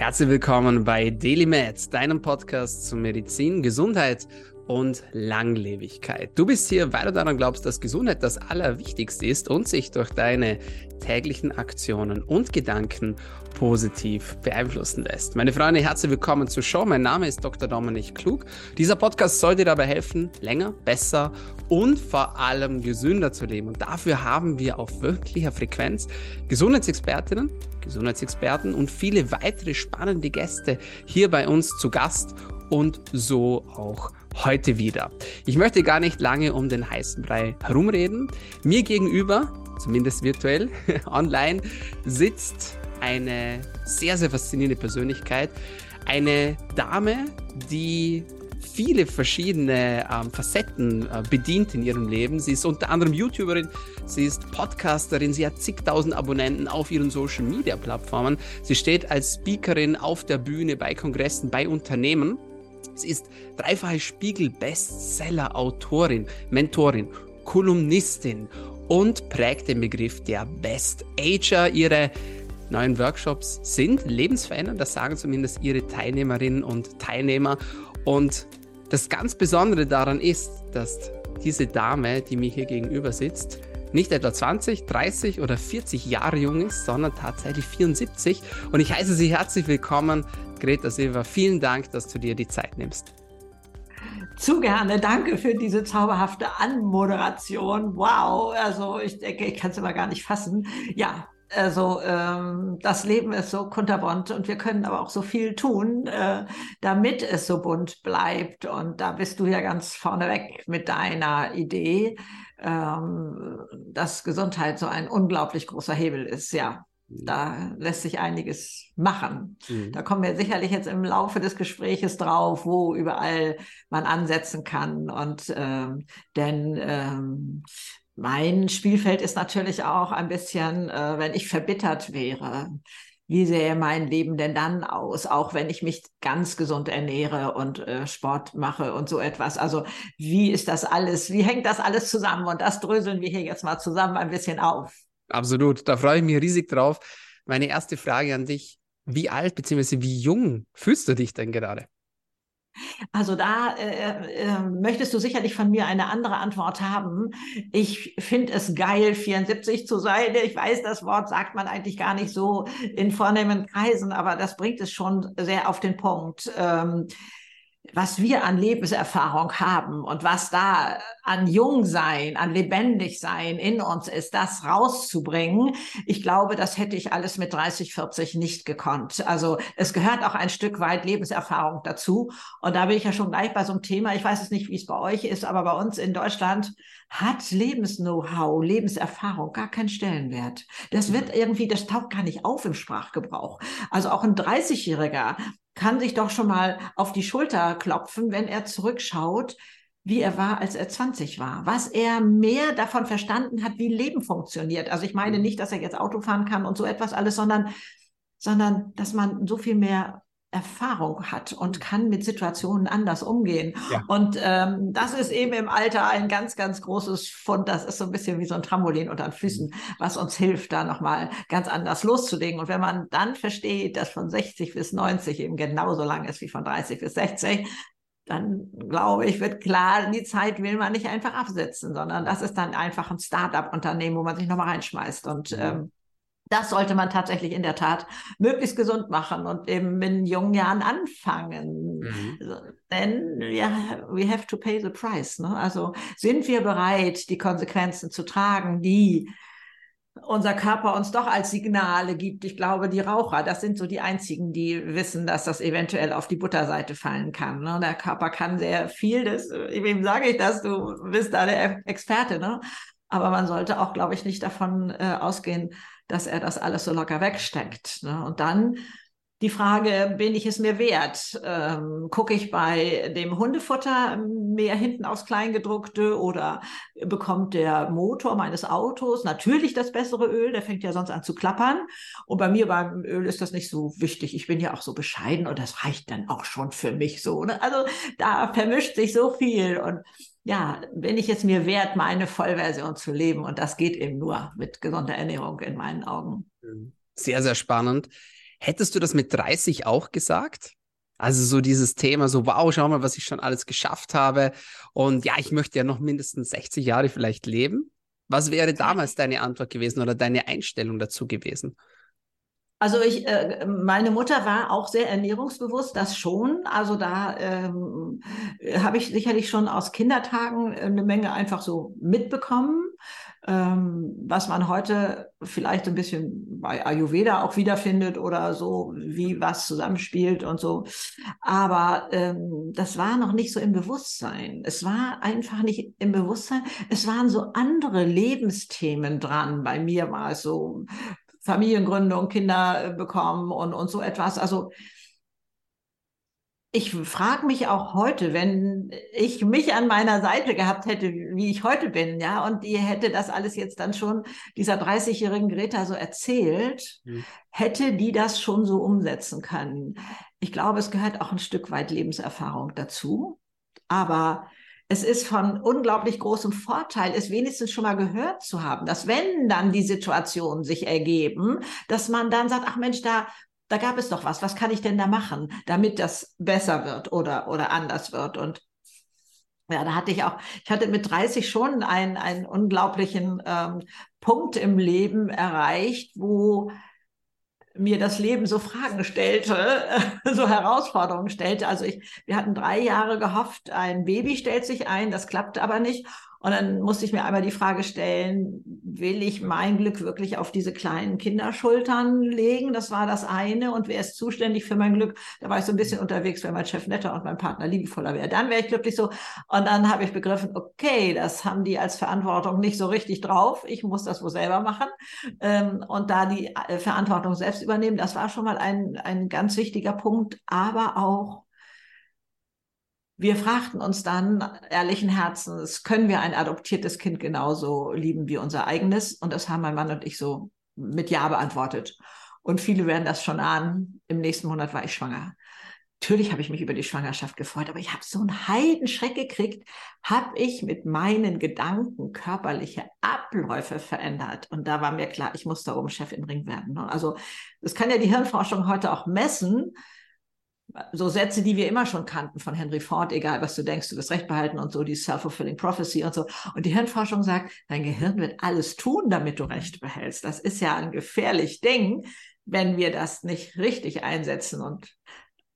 Herzlich willkommen bei DailyMed, deinem Podcast zu Medizin, Gesundheit und Langlebigkeit. Du bist hier, weil du daran glaubst, dass Gesundheit das Allerwichtigste ist und sich durch deine täglichen Aktionen und Gedanken positiv beeinflussen lässt. Meine Freunde, herzlich willkommen zur Show. Mein Name ist Dr. Dominik Klug. Dieser Podcast soll dir dabei helfen, länger, besser und vor allem gesünder zu leben. Und dafür haben wir auf wirklicher Frequenz Gesundheitsexpertinnen, Gesundheitsexperten und viele weitere spannende Gäste hier bei uns zu Gast und so auch heute wieder. Ich möchte gar nicht lange um den heißen Brei herumreden. Mir gegenüber, zumindest virtuell, online, sitzt eine sehr, sehr faszinierende Persönlichkeit. Eine Dame, die viele verschiedene ähm, Facetten äh, bedient in ihrem Leben. Sie ist unter anderem YouTuberin, sie ist Podcasterin, sie hat zigtausend Abonnenten auf ihren Social Media Plattformen. Sie steht als Speakerin auf der Bühne bei Kongressen, bei Unternehmen. Sie ist dreifache Spiegel-Bestseller-Autorin, Mentorin, Kolumnistin und prägt den Begriff der Best Ager. Ihre neuen Workshops sind lebensverändernd, das sagen zumindest ihre Teilnehmerinnen und Teilnehmer. Und das ganz Besondere daran ist, dass diese Dame, die mir hier gegenüber sitzt, nicht etwa 20, 30 oder 40 Jahre jung ist, sondern tatsächlich 74. Und ich heiße Sie herzlich willkommen, Greta Silva. Vielen Dank, dass du dir die Zeit nimmst. Zu gerne. Danke für diese zauberhafte Anmoderation. Wow. Also ich denke, ich kann es immer gar nicht fassen. Ja, also ähm, das Leben ist so kunterbunt und wir können aber auch so viel tun, äh, damit es so bunt bleibt. Und da bist du ja ganz vorneweg mit deiner Idee, ähm, dass Gesundheit so ein unglaublich großer Hebel ist. Ja. Da lässt sich einiges machen. Mhm. Da kommen wir sicherlich jetzt im Laufe des Gespräches drauf, wo überall man ansetzen kann. Und ähm, denn ähm, mein Spielfeld ist natürlich auch ein bisschen, äh, wenn ich verbittert wäre. Wie sähe mein Leben denn dann aus, auch wenn ich mich ganz gesund ernähre und äh, Sport mache und so etwas? Also wie ist das alles? Wie hängt das alles zusammen? Und das dröseln wir hier jetzt mal zusammen ein bisschen auf. Absolut, da freue ich mich riesig drauf. Meine erste Frage an dich, wie alt bzw. wie jung fühlst du dich denn gerade? Also da äh, äh, möchtest du sicherlich von mir eine andere Antwort haben. Ich finde es geil, 74 zu sein. Ich weiß, das Wort sagt man eigentlich gar nicht so in vornehmen Kreisen, aber das bringt es schon sehr auf den Punkt. Ähm, was wir an Lebenserfahrung haben und was da an Jungsein, an Lebendigsein in uns ist, das rauszubringen. Ich glaube, das hätte ich alles mit 30, 40 nicht gekonnt. Also es gehört auch ein Stück weit Lebenserfahrung dazu. Und da bin ich ja schon gleich bei so einem Thema. Ich weiß es nicht, wie es bei euch ist, aber bei uns in Deutschland hat Lebensknow-how, Lebenserfahrung gar keinen Stellenwert. Das wird irgendwie, das taucht gar nicht auf im Sprachgebrauch. Also auch ein 30-Jähriger kann sich doch schon mal auf die Schulter klopfen, wenn er zurückschaut, wie er war, als er 20 war, was er mehr davon verstanden hat, wie Leben funktioniert. Also ich meine mhm. nicht, dass er jetzt Auto fahren kann und so etwas alles, sondern, sondern dass man so viel mehr Erfahrung hat und mhm. kann mit Situationen anders umgehen. Ja. Und ähm, das ist eben im Alter ein ganz, ganz großes Fund. Das ist so ein bisschen wie so ein Trampolin unter den Füßen, mhm. was uns hilft, da nochmal ganz anders loszulegen. Und wenn man dann versteht, dass von 60 bis 90 eben genauso lang ist wie von 30 bis 60, dann glaube ich, wird klar, die Zeit will man nicht einfach absetzen, sondern das ist dann einfach ein Start-up-Unternehmen, wo man sich nochmal reinschmeißt. Und ähm, das sollte man tatsächlich in der Tat möglichst gesund machen und eben in jungen Jahren anfangen. Mhm. Denn ja, we have to pay the price. Ne? Also sind wir bereit, die Konsequenzen zu tragen, die unser Körper uns doch als Signale gibt. Ich glaube, die Raucher, das sind so die einzigen, die wissen, dass das eventuell auf die Butterseite fallen kann. Ne? Der Körper kann sehr viel. Das, wem sage ich das? Du bist da der Experte. Ne? Aber man sollte auch, glaube ich, nicht davon äh, ausgehen, dass er das alles so locker wegsteckt. Ne? Und dann die Frage, bin ich es mir wert? Ähm, Gucke ich bei dem Hundefutter mehr hinten aufs Kleingedruckte oder bekommt der Motor meines Autos natürlich das bessere Öl? Der fängt ja sonst an zu klappern. Und bei mir beim Öl ist das nicht so wichtig. Ich bin ja auch so bescheiden und das reicht dann auch schon für mich so. Ne? Also da vermischt sich so viel und ja, bin ich es mir wert, meine Vollversion zu leben. Und das geht eben nur mit gesunder Ernährung in meinen Augen. Sehr, sehr spannend. Hättest du das mit 30 auch gesagt? Also so dieses Thema, so wow, schau mal, was ich schon alles geschafft habe. Und ja, ich möchte ja noch mindestens 60 Jahre vielleicht leben. Was wäre damals deine Antwort gewesen oder deine Einstellung dazu gewesen? Also ich, äh, meine Mutter war auch sehr ernährungsbewusst, das schon. Also da ähm, habe ich sicherlich schon aus Kindertagen eine Menge einfach so mitbekommen, ähm, was man heute vielleicht ein bisschen bei Ayurveda auch wiederfindet oder so, wie was zusammenspielt und so. Aber ähm, das war noch nicht so im Bewusstsein. Es war einfach nicht im Bewusstsein. Es waren so andere Lebensthemen dran. Bei mir war es so Familiengründung, Kinder äh, bekommen und, und so etwas. Also ich frage mich auch heute, wenn ich mich an meiner Seite gehabt hätte, wie ich heute bin, ja, und die hätte das alles jetzt dann schon dieser 30-jährigen Greta so erzählt, mhm. hätte die das schon so umsetzen können. Ich glaube, es gehört auch ein Stück weit Lebenserfahrung dazu. Aber es ist von unglaublich großem Vorteil, es wenigstens schon mal gehört zu haben, dass wenn dann die Situationen sich ergeben, dass man dann sagt, ach Mensch, da, da gab es doch was, was kann ich denn da machen, damit das besser wird oder, oder anders wird? Und ja, da hatte ich auch, ich hatte mit 30 schon einen, einen unglaublichen ähm, Punkt im Leben erreicht, wo mir das Leben so Fragen stellte, so Herausforderungen stellte. Also ich, wir hatten drei Jahre gehofft, ein Baby stellt sich ein, das klappte aber nicht. Und dann musste ich mir einmal die Frage stellen, will ich mein Glück wirklich auf diese kleinen Kinderschultern legen? Das war das eine. Und wer ist zuständig für mein Glück? Da war ich so ein bisschen unterwegs, wenn mein Chef netter und mein Partner liebevoller wäre. Dann wäre ich glücklich so. Und dann habe ich begriffen, okay, das haben die als Verantwortung nicht so richtig drauf. Ich muss das wohl selber machen. Ähm, und da die äh, Verantwortung selbst übernehmen, das war schon mal ein, ein ganz wichtiger Punkt. Aber auch wir fragten uns dann ehrlichen Herzens, können wir ein adoptiertes Kind genauso lieben wie unser eigenes? Und das haben mein Mann und ich so mit Ja beantwortet. Und viele werden das schon ahnen. Im nächsten Monat war ich schwanger. Natürlich habe ich mich über die Schwangerschaft gefreut, aber ich habe so einen Heidenschreck gekriegt, habe ich mit meinen Gedanken körperliche Abläufe verändert. Und da war mir klar, ich muss da oben Chef im Ring werden. Also das kann ja die Hirnforschung heute auch messen so Sätze, die wir immer schon kannten von Henry Ford, egal was du denkst, du wirst Recht behalten und so, die Self-Fulfilling Prophecy und so. Und die Hirnforschung sagt, dein Gehirn wird alles tun, damit du Recht behältst. Das ist ja ein gefährlich Ding, wenn wir das nicht richtig einsetzen. Und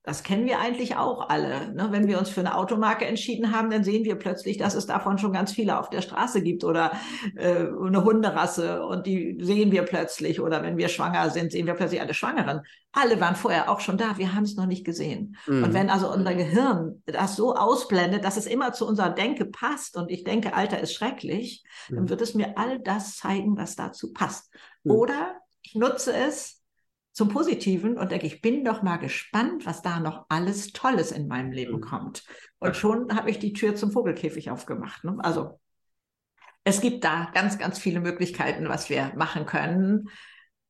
das kennen wir eigentlich auch alle. Ne? Wenn wir uns für eine Automarke entschieden haben, dann sehen wir plötzlich, dass es davon schon ganz viele auf der Straße gibt oder äh, eine Hunderasse und die sehen wir plötzlich. Oder wenn wir schwanger sind, sehen wir plötzlich alle Schwangeren. Alle waren vorher auch schon da, wir haben es noch nicht gesehen. Mhm. Und wenn also unser Gehirn das so ausblendet, dass es immer zu unserer Denke passt und ich denke, Alter ist schrecklich, mhm. dann wird es mir all das zeigen, was dazu passt. Mhm. Oder ich nutze es zum Positiven und denke, ich bin doch mal gespannt, was da noch alles Tolles in meinem Leben mhm. kommt. Und schon habe ich die Tür zum Vogelkäfig aufgemacht. Ne? Also es gibt da ganz, ganz viele Möglichkeiten, was wir machen können.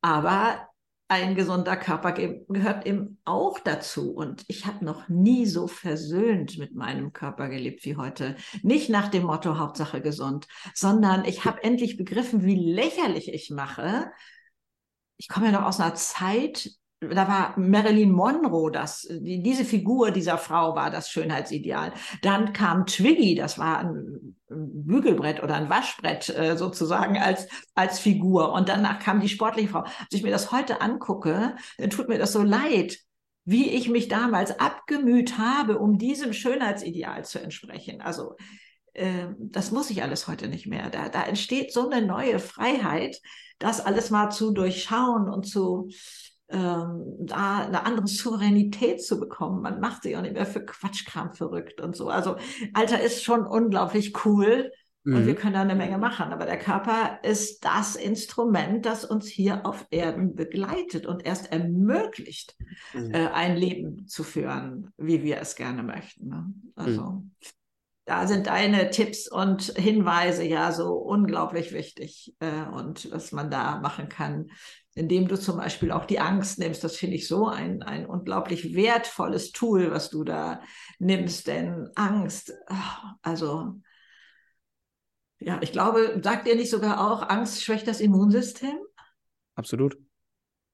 Aber ein gesunder Körper gehört eben auch dazu. Und ich habe noch nie so versöhnt mit meinem Körper gelebt wie heute. Nicht nach dem Motto Hauptsache gesund, sondern ich habe endlich begriffen, wie lächerlich ich mache, ich komme ja noch aus einer Zeit, da war Marilyn Monroe, das, die, diese Figur dieser Frau war das Schönheitsideal. Dann kam Twiggy, das war ein, ein Bügelbrett oder ein Waschbrett äh, sozusagen als, als Figur. Und danach kam die sportliche Frau. Als ich mir das heute angucke, dann tut mir das so leid, wie ich mich damals abgemüht habe, um diesem Schönheitsideal zu entsprechen. Also äh, das muss ich alles heute nicht mehr. Da, da entsteht so eine neue Freiheit, das alles mal zu durchschauen und zu ähm, da eine andere Souveränität zu bekommen. Man macht sich auch nicht mehr für Quatschkram verrückt und so. Also Alter ist schon unglaublich cool mhm. und wir können da eine Menge machen. Aber der Körper ist das Instrument, das uns hier auf Erden begleitet und erst ermöglicht, mhm. äh, ein Leben zu führen, wie wir es gerne möchten. Ne? Also mhm da sind deine Tipps und Hinweise ja so unglaublich wichtig äh, und was man da machen kann, indem du zum Beispiel auch die Angst nimmst. Das finde ich so ein, ein unglaublich wertvolles Tool, was du da nimmst, denn Angst, oh, also ja, ich glaube, sagt ihr nicht sogar auch, Angst schwächt das Immunsystem? Absolut.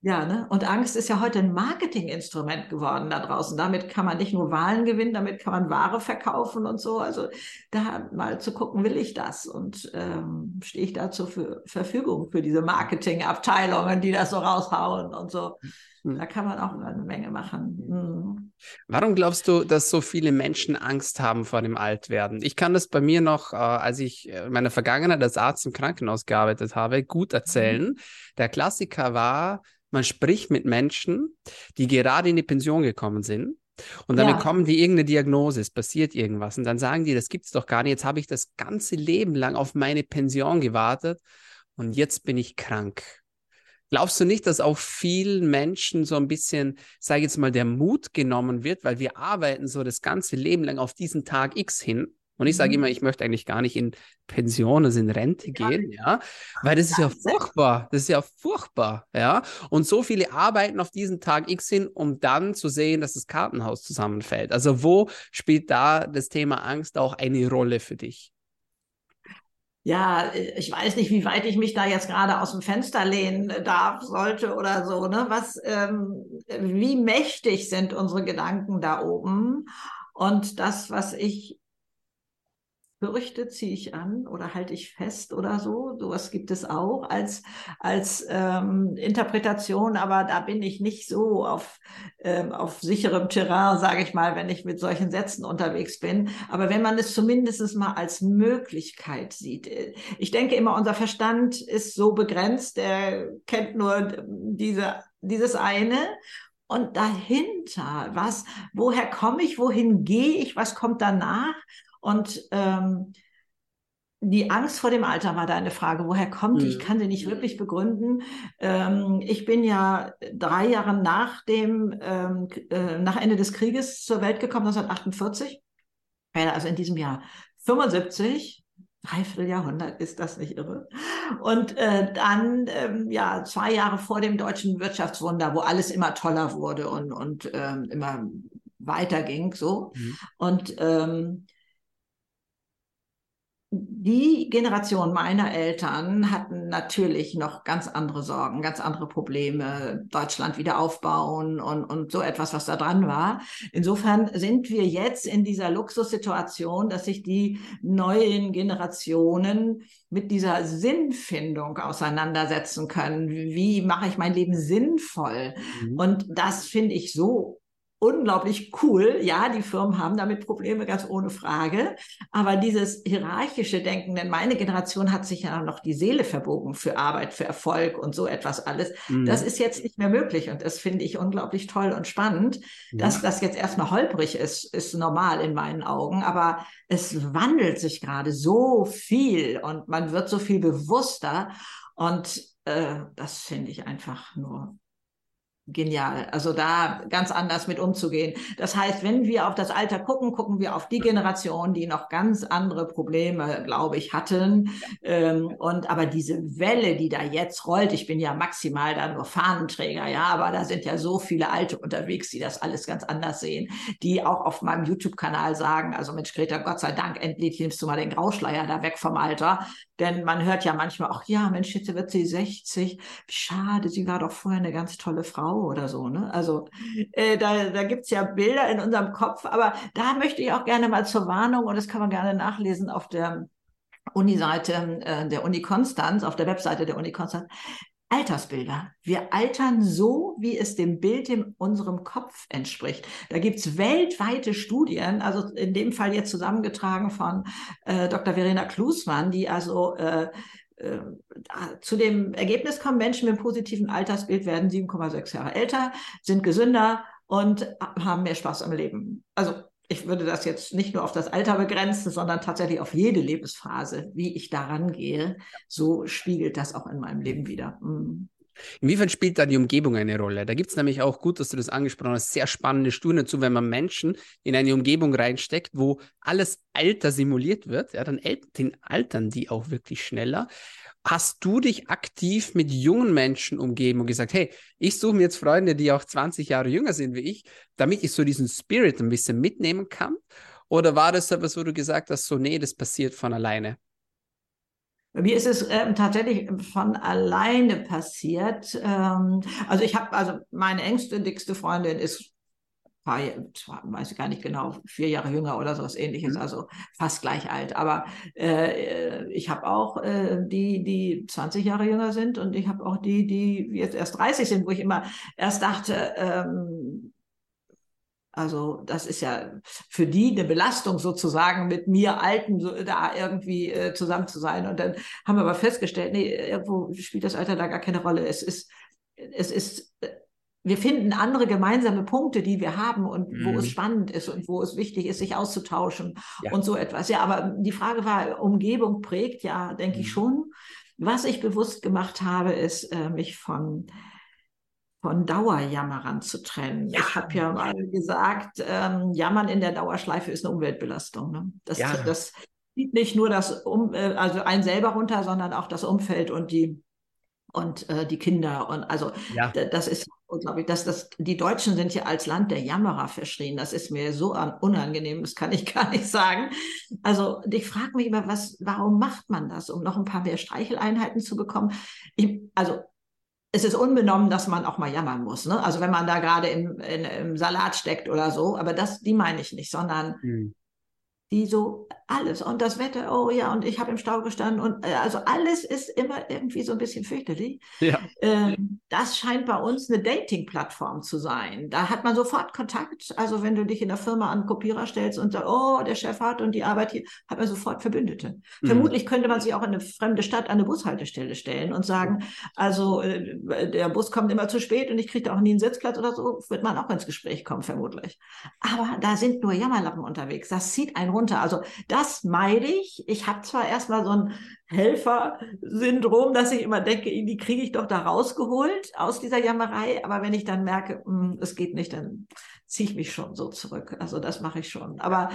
Ja, ne? Und Angst ist ja heute ein Marketinginstrument geworden da draußen. Damit kann man nicht nur Wahlen gewinnen, damit kann man Ware verkaufen und so. Also da mal zu gucken, will ich das und ähm, stehe ich da zur Verfügung für diese Marketingabteilungen, die das so raushauen und so. Hm. Da kann man auch eine Menge machen. Hm. Warum glaubst du, dass so viele Menschen Angst haben vor dem Altwerden? Ich kann das bei mir noch, äh, als ich in meiner Vergangenheit als Arzt im Krankenhaus gearbeitet habe, gut erzählen. Mhm. Der Klassiker war, man spricht mit Menschen, die gerade in die Pension gekommen sind. Und dann ja. bekommen die irgendeine Diagnose, es passiert irgendwas. Und dann sagen die, das gibt es doch gar nicht. Jetzt habe ich das ganze Leben lang auf meine Pension gewartet und jetzt bin ich krank. Glaubst du nicht, dass auch vielen Menschen so ein bisschen, sage ich jetzt mal, der Mut genommen wird, weil wir arbeiten so das ganze Leben lang auf diesen Tag X hin und ich sage mhm. immer, ich möchte eigentlich gar nicht in Pension, also in Rente gehen, ja, weil das ist ja furchtbar. Das ist ja furchtbar, ja. Und so viele arbeiten auf diesen Tag X hin, um dann zu sehen, dass das Kartenhaus zusammenfällt. Also wo spielt da das Thema Angst auch eine Rolle für dich? ja, ich weiß nicht, wie weit ich mich da jetzt gerade aus dem Fenster lehnen darf, sollte oder so, ne? Was, ähm, wie mächtig sind unsere Gedanken da oben? Und das, was ich Fürchte ziehe ich an oder halte ich fest oder so. Sowas gibt es auch als, als ähm, Interpretation, aber da bin ich nicht so auf, ähm, auf sicherem Terrain, sage ich mal, wenn ich mit solchen Sätzen unterwegs bin. Aber wenn man es zumindest mal als Möglichkeit sieht. Äh, ich denke immer, unser Verstand ist so begrenzt, der kennt nur diese, dieses eine und dahinter, was, woher komme ich, wohin gehe ich, was kommt danach? Und ähm, die Angst vor dem Alter war deine Frage. Woher kommt die? Ich mhm. kann sie nicht wirklich begründen. Ähm, ich bin ja drei Jahre nach dem, ähm, äh, nach Ende des Krieges zur Welt gekommen, 1948. Also in diesem Jahr 75. Dreiviertel Jahrhundert, ist das nicht irre? Und äh, dann, ähm, ja, zwei Jahre vor dem deutschen Wirtschaftswunder, wo alles immer toller wurde und, und ähm, immer weiterging, so. Mhm. Und ähm, die Generation meiner Eltern hatten natürlich noch ganz andere Sorgen, ganz andere Probleme, Deutschland wieder aufbauen und, und so etwas, was da dran war. Insofern sind wir jetzt in dieser Luxussituation, dass sich die neuen Generationen mit dieser Sinnfindung auseinandersetzen können. Wie mache ich mein Leben sinnvoll? Mhm. Und das finde ich so unglaublich cool. Ja, die Firmen haben damit Probleme, ganz ohne Frage. Aber dieses hierarchische Denken, denn meine Generation hat sich ja noch die Seele verbogen für Arbeit, für Erfolg und so etwas alles. Mhm. Das ist jetzt nicht mehr möglich. Und das finde ich unglaublich toll und spannend. Ja. Dass das jetzt erstmal holprig ist, ist normal in meinen Augen. Aber es wandelt sich gerade so viel und man wird so viel bewusster. Und äh, das finde ich einfach nur genial. Also da ganz anders mit umzugehen. Das heißt, wenn wir auf das Alter gucken, gucken wir auf die Generation, die noch ganz andere Probleme, glaube ich, hatten. Ähm, und aber diese Welle, die da jetzt rollt, ich bin ja maximal da nur Fahnenträger, ja, aber da sind ja so viele Alte unterwegs, die das alles ganz anders sehen, die auch auf meinem YouTube-Kanal sagen, also Mensch, Greta, Gott sei Dank, endlich nimmst du mal den Grauschleier da weg vom Alter. Denn man hört ja manchmal, ach ja, Mensch, jetzt wird sie 60. Schade, sie war doch vorher eine ganz tolle Frau oder so. Ne? Also äh, da, da gibt es ja Bilder in unserem Kopf, aber da möchte ich auch gerne mal zur Warnung, und das kann man gerne nachlesen auf der Uni-Seite äh, der Uni Konstanz, auf der Webseite der Uni Konstanz. Altersbilder. Wir altern so, wie es dem Bild in unserem Kopf entspricht. Da gibt's weltweite Studien, also in dem Fall jetzt zusammengetragen von äh, Dr. Verena Klusmann, die also äh, zu dem Ergebnis kommen, Menschen mit einem positiven Altersbild werden 7,6 Jahre älter, sind gesünder und haben mehr Spaß am Leben. Also ich würde das jetzt nicht nur auf das Alter begrenzen, sondern tatsächlich auf jede Lebensphase, wie ich daran gehe. So spiegelt das auch in meinem Leben wieder. Mhm. Inwiefern spielt da die Umgebung eine Rolle? Da gibt es nämlich auch, gut, dass du das angesprochen hast, sehr spannende Studien dazu, wenn man Menschen in eine Umgebung reinsteckt, wo alles Alter simuliert wird, ja, dann altern die auch wirklich schneller. Hast du dich aktiv mit jungen Menschen umgeben und gesagt, hey, ich suche mir jetzt Freunde, die auch 20 Jahre jünger sind wie ich, damit ich so diesen Spirit ein bisschen mitnehmen kann? Oder war das etwas, wo du gesagt hast, so, nee, das passiert von alleine? Bei mir ist es ähm, tatsächlich von alleine passiert. Ähm, also ich habe, also meine engste, dickste Freundin ist paar, weiß ich gar nicht genau, vier Jahre jünger oder sowas ähnliches, mhm. also fast gleich alt. Aber äh, ich habe auch äh, die, die 20 Jahre jünger sind und ich habe auch die, die jetzt erst 30 sind, wo ich immer erst dachte, ähm, also das ist ja für die eine Belastung sozusagen, mit mir Alten so, da irgendwie äh, zusammen zu sein. Und dann haben wir aber festgestellt, nee, irgendwo spielt das Alter da gar keine Rolle. Es ist, es ist, wir finden andere gemeinsame Punkte, die wir haben und mhm. wo es mhm. spannend ist und wo es wichtig ist, sich auszutauschen ja. und so etwas. Ja, aber die Frage war, Umgebung prägt, ja, denke mhm. ich schon. Was ich bewusst gemacht habe, ist, äh, mich von von Dauerjammerern zu trennen. Ja. Ich habe ja mal gesagt, ähm, Jammern in der Dauerschleife ist eine Umweltbelastung. Ne? Das, ja. das zieht nicht nur das um, äh, also einen selber runter, sondern auch das Umfeld und die und äh, die Kinder und also ja. das ist glaube ich, dass das die Deutschen sind ja als Land der Jammerer verschrien. Das ist mir so unangenehm, das kann ich gar nicht sagen. Also ich frage mich immer, was, warum macht man das, um noch ein paar mehr Streicheleinheiten zu bekommen? Ich, also es ist unbenommen, dass man auch mal jammern muss. Ne? Also wenn man da gerade im, im Salat steckt oder so, aber das, die meine ich nicht, sondern mhm die so alles und das Wetter, oh ja, und ich habe im Stau gestanden und äh, also alles ist immer irgendwie so ein bisschen fürchterlich. Ja. Ähm, das scheint bei uns eine Dating-Plattform zu sein. Da hat man sofort Kontakt. Also wenn du dich in der Firma an Kopierer stellst und sagst, oh, der Chef hat und die Arbeit hier, hat man sofort Verbündete. Mhm. Vermutlich könnte man sich auch in eine fremde Stadt an eine Bushaltestelle stellen und sagen, also äh, der Bus kommt immer zu spät und ich kriege da auch nie einen Sitzplatz oder so, wird man auch ins Gespräch kommen, vermutlich. Aber da sind nur Jammerlappen unterwegs. Das zieht einen runter. Also das meide ich. Ich habe zwar erstmal so ein Helfersyndrom, dass ich immer denke, die kriege ich doch da rausgeholt aus dieser Jammerei. Aber wenn ich dann merke, hm, es geht nicht, dann ziehe ich mich schon so zurück. Also das mache ich schon. Aber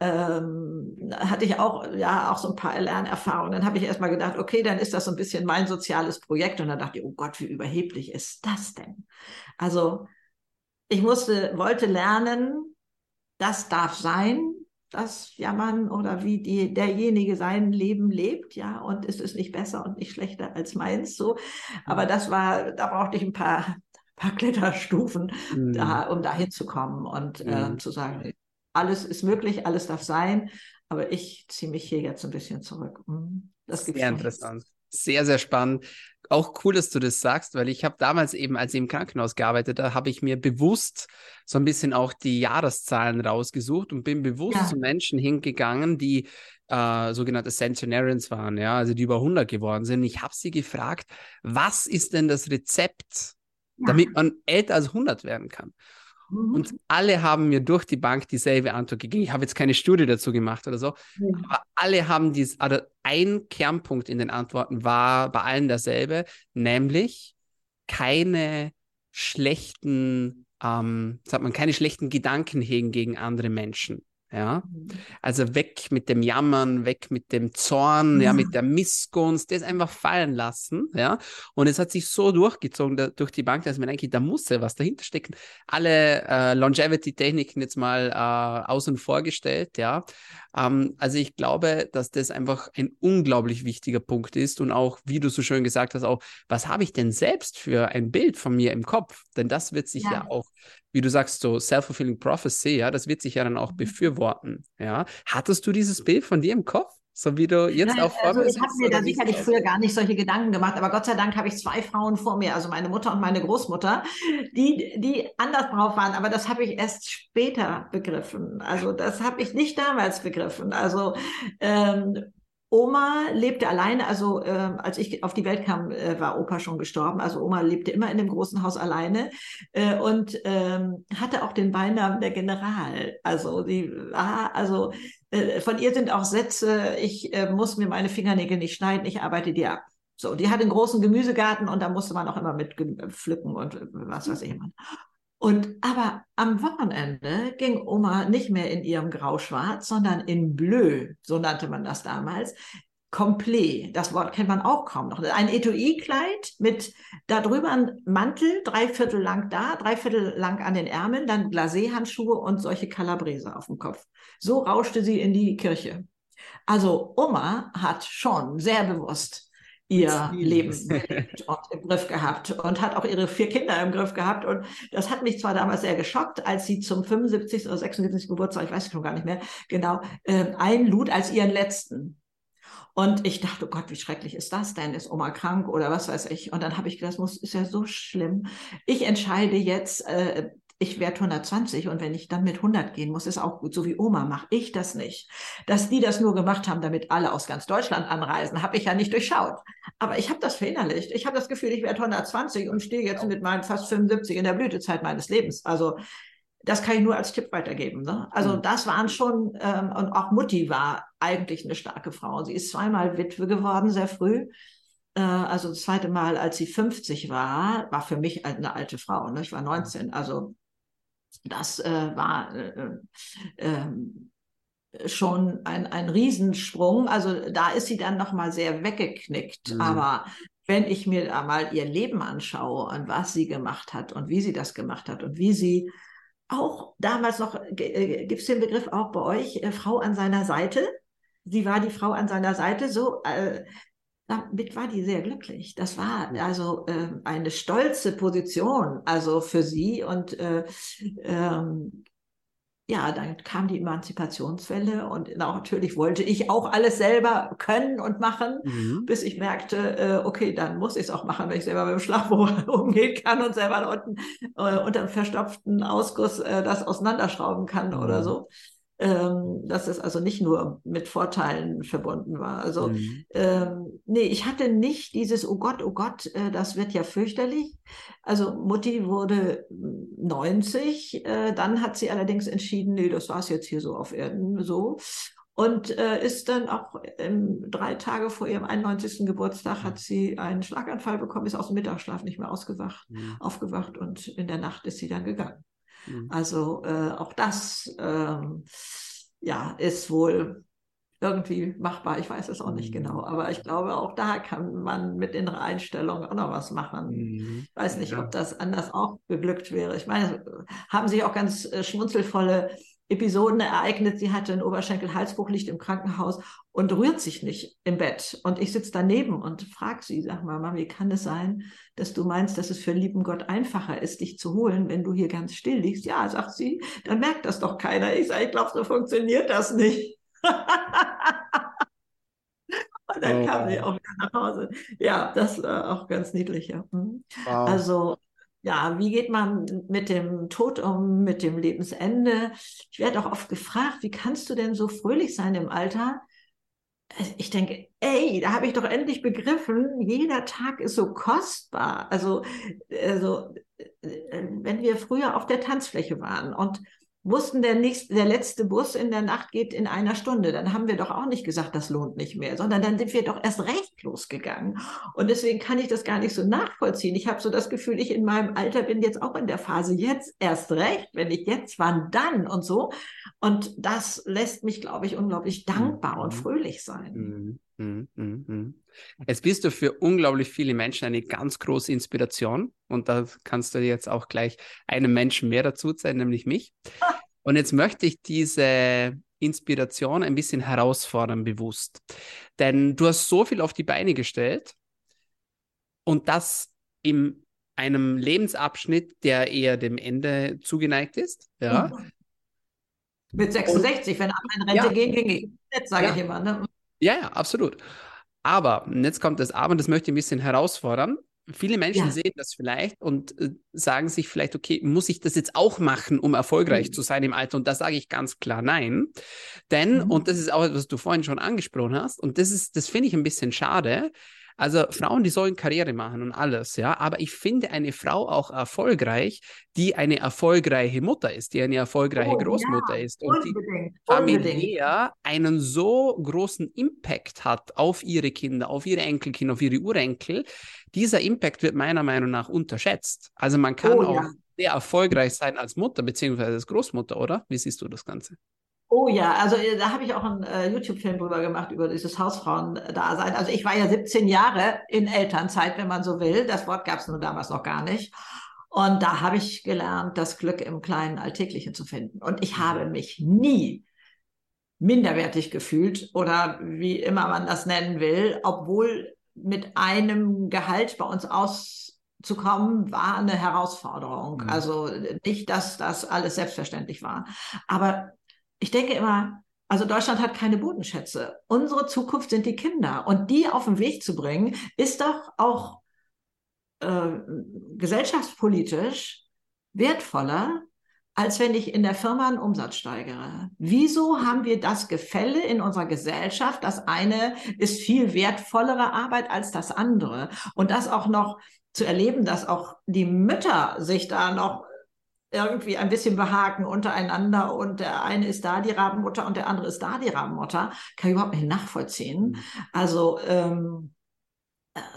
ähm, hatte ich auch, ja, auch so ein paar Lernerfahrungen. Dann habe ich erstmal gedacht, okay, dann ist das so ein bisschen mein soziales Projekt. Und dann dachte ich, oh Gott, wie überheblich ist das denn? Also ich musste, wollte lernen, das darf sein, das Jammern oder wie die, derjenige sein Leben lebt, ja, und es ist nicht besser und nicht schlechter als meins, so. Aber mhm. das war, da brauchte ich ein paar, paar Kletterstufen, mhm. da, um da hinzukommen und äh, mhm. äh, zu sagen, alles ist möglich, alles darf sein, aber ich ziehe mich hier jetzt ein bisschen zurück. Mhm. Das Sehr interessant. Sehr, sehr spannend auch cool, dass du das sagst, weil ich habe damals eben, als ich im Krankenhaus gearbeitet habe, habe ich mir bewusst so ein bisschen auch die Jahreszahlen rausgesucht und bin bewusst ja. zu Menschen hingegangen, die äh, sogenannte Centenarians waren, ja, also die über 100 geworden sind. Ich habe sie gefragt, was ist denn das Rezept, ja. damit man älter als 100 werden kann? Mhm. Und alle haben mir durch die Bank dieselbe Antwort gegeben. Ich habe jetzt keine Studie dazu gemacht oder so, mhm. aber alle haben dies, also ein Kernpunkt in den Antworten war bei allen derselbe, nämlich keine schlechten, ähm, sagt man, keine schlechten Gedanken hegen gegen andere Menschen. Ja, mhm. also weg mit dem Jammern, weg mit dem Zorn, ja, ja mit der Missgunst, das einfach fallen lassen, ja. Und es hat sich so durchgezogen da, durch die Bank, dass man denkt, da muss ja was dahinter stecken. Alle äh, Longevity-Techniken jetzt mal äh, außen vor gestellt, ja. Ähm, also ich glaube, dass das einfach ein unglaublich wichtiger Punkt ist und auch, wie du so schön gesagt hast, auch, was habe ich denn selbst für ein Bild von mir im Kopf? Denn das wird sich ja, ja auch, wie du sagst, so self-fulfilling prophecy, ja, das wird sich ja dann auch mhm. befürworten, ja. Hattest du dieses Bild von dir im Kopf? So wie du jetzt Nein, auch vor also Ich habe mir da sicherlich früher gar nicht solche Gedanken gemacht, aber Gott sei Dank habe ich zwei Frauen vor mir, also meine Mutter und meine Großmutter, die, die anders drauf waren, aber das habe ich erst später begriffen. Also das habe ich nicht damals begriffen. Also ähm, Oma lebte alleine, also äh, als ich auf die Welt kam, äh, war Opa schon gestorben. Also Oma lebte immer in dem großen Haus alleine äh, und ähm, hatte auch den Beinamen der General. Also die war, also äh, von ihr sind auch Sätze, ich äh, muss mir meine Fingernägel nicht schneiden, ich arbeite die ab. So, die hat einen großen Gemüsegarten und da musste man auch immer mit pflücken und äh, was weiß ich immer. Und aber am Wochenende ging Oma nicht mehr in ihrem Grau-Schwarz, sondern in Bleu, so nannte man das damals. Komplett, das Wort kennt man auch kaum noch. Ein Etui-Kleid mit darüber ein Mantel, drei Viertel lang da, drei Viertel lang an den Ärmeln, dann Glacé-Handschuhe und solche Calabrese auf dem Kopf. So rauschte sie in die Kirche. Also Oma hat schon sehr bewusst ihr Leben und im Griff gehabt und hat auch ihre vier Kinder im Griff gehabt. Und das hat mich zwar damals sehr geschockt, als sie zum 75. oder 76. Geburtstag, ich weiß es schon gar nicht mehr genau, äh, einlud als ihren letzten. Und ich dachte, oh Gott, wie schrecklich ist das denn? Ist Oma krank oder was weiß ich? Und dann habe ich gedacht, das muss, ist ja so schlimm. Ich entscheide jetzt, äh, ich werde 120 und wenn ich dann mit 100 gehen muss, ist auch gut. So wie Oma mache ich das nicht. Dass die das nur gemacht haben, damit alle aus ganz Deutschland anreisen, habe ich ja nicht durchschaut. Aber ich habe das verinnerlicht. Ich habe das Gefühl, ich werde 120 und stehe jetzt mit meinen fast 75 in der Blütezeit meines Lebens. Also das kann ich nur als Tipp weitergeben. Ne? Also mhm. das waren schon, ähm, und auch Mutti war eigentlich eine starke Frau. Sie ist zweimal Witwe geworden, sehr früh. Äh, also das zweite Mal, als sie 50 war, war für mich eine alte Frau. Ne? Ich war 19. Also das äh, war äh, äh, schon ein, ein Riesensprung. Also da ist sie dann nochmal sehr weggeknickt. Mhm. Aber wenn ich mir da mal ihr Leben anschaue und was sie gemacht hat und wie sie das gemacht hat und wie sie auch damals noch, äh, gibt es den Begriff auch bei euch, äh, Frau an seiner Seite? Sie war die Frau an seiner Seite, so äh, damit war die sehr glücklich. Das war also äh, eine stolze Position, also für sie. Und äh, ähm, ja, dann kam die Emanzipationswelle und natürlich wollte ich auch alles selber können und machen, mhm. bis ich merkte, äh, okay, dann muss ich es auch machen, wenn ich selber mit dem Schlagbohr umgehen kann und selber unten äh, unter einem verstopften Ausguss äh, das auseinanderschrauben kann mhm. oder so ähm, dass es also nicht nur mit Vorteilen verbunden war. Also mhm. ähm, nee, ich hatte nicht dieses, oh Gott, oh Gott, äh, das wird ja fürchterlich. Also Mutti wurde 90, äh, dann hat sie allerdings entschieden, nee, das war es jetzt hier so auf Erden so. Und äh, ist dann auch ähm, drei Tage vor ihrem 91. Geburtstag hat sie einen Schlaganfall bekommen, ist aus dem Mittagsschlaf nicht mehr ausgewacht, mhm. aufgewacht und in der Nacht ist sie dann gegangen. Mhm. Also äh, auch das ähm, ja, ist wohl irgendwie machbar. Ich weiß es auch nicht genau, mhm. aber ich glaube, auch da kann man mit innerer Einstellung auch noch was machen. Mhm. Ich weiß nicht, ja. ob das anders auch geglückt wäre. Ich meine, haben sich auch ganz äh, schmunzelvolle Episoden ereignet. Sie hatte einen Oberschenkel-Halsbruch, liegt im Krankenhaus und rührt sich nicht im Bett. Und ich sitze daneben und frage sie, sag mal, Mama, wie kann es sein, dass du meinst, dass es für lieben Gott einfacher ist, dich zu holen, wenn du hier ganz still liegst? Ja, sagt sie, dann merkt das doch keiner. Ich sage, ich glaube, so funktioniert das nicht. und dann oh. kam sie auch wieder nach Hause. Ja, das war auch ganz niedlich. Ja. Mhm. Wow. Also ja, wie geht man mit dem Tod um, mit dem Lebensende? Ich werde auch oft gefragt, wie kannst du denn so fröhlich sein im Alter? Ich denke, ey, da habe ich doch endlich begriffen, jeder Tag ist so kostbar. Also, also, wenn wir früher auf der Tanzfläche waren und wussten, der, nächste, der letzte Bus in der Nacht geht in einer Stunde. Dann haben wir doch auch nicht gesagt, das lohnt nicht mehr, sondern dann sind wir doch erst recht losgegangen. Und deswegen kann ich das gar nicht so nachvollziehen. Ich habe so das Gefühl, ich in meinem Alter bin jetzt auch in der Phase, jetzt erst recht, wenn ich jetzt, wann dann und so. Und das lässt mich, glaube ich, unglaublich dankbar mhm. und fröhlich sein. Mhm. Mhm, mhm, mhm. Jetzt bist du für unglaublich viele Menschen eine ganz große Inspiration und da kannst du jetzt auch gleich einem Menschen mehr dazu sein, nämlich mich. Und jetzt möchte ich diese Inspiration ein bisschen herausfordern, bewusst. Denn du hast so viel auf die Beine gestellt und das in einem Lebensabschnitt, der eher dem Ende zugeneigt ist. Ja. Mit 66, und, wenn alle in Rente ja. gehen, ging ich. Jetzt sage ja. ich immer. Ne? Ja, ja, absolut. Aber, und jetzt kommt das Aber, das möchte ich ein bisschen herausfordern. Viele Menschen ja. sehen das vielleicht und äh, sagen sich vielleicht, okay, muss ich das jetzt auch machen, um erfolgreich mhm. zu sein im Alter? Und da sage ich ganz klar nein. Denn, mhm. und das ist auch, was du vorhin schon angesprochen hast, und das ist, das finde ich ein bisschen schade, also Frauen, die sollen Karriere machen und alles, ja. Aber ich finde eine Frau auch erfolgreich, die eine erfolgreiche Mutter ist, die eine erfolgreiche oh, Großmutter ja, ist und die familiär einen so großen Impact hat auf ihre Kinder, auf ihre Enkelkinder, auf ihre Urenkel. Dieser Impact wird meiner Meinung nach unterschätzt. Also man kann oh, auch ja. sehr erfolgreich sein als Mutter beziehungsweise als Großmutter, oder? Wie siehst du das Ganze? Oh ja, also äh, da habe ich auch einen äh, YouTube-Film drüber gemacht, über dieses Hausfrauendasein. Also ich war ja 17 Jahre in Elternzeit, wenn man so will. Das Wort gab es nur damals noch gar nicht. Und da habe ich gelernt, das Glück im kleinen Alltäglichen zu finden. Und ich habe mich nie minderwertig gefühlt oder wie immer man das nennen will, obwohl mit einem Gehalt bei uns auszukommen, war eine Herausforderung. Mhm. Also nicht, dass das alles selbstverständlich war. Aber ich denke immer, also Deutschland hat keine Bodenschätze. Unsere Zukunft sind die Kinder. Und die auf den Weg zu bringen, ist doch auch äh, gesellschaftspolitisch wertvoller, als wenn ich in der Firma einen Umsatz steigere. Wieso haben wir das Gefälle in unserer Gesellschaft? Das eine ist viel wertvollere Arbeit als das andere. Und das auch noch zu erleben, dass auch die Mütter sich da noch irgendwie ein bisschen behaken untereinander und der eine ist da die Rabenmutter und der andere ist da die Rabenmutter, kann ich überhaupt nicht nachvollziehen. Mhm. Also ähm,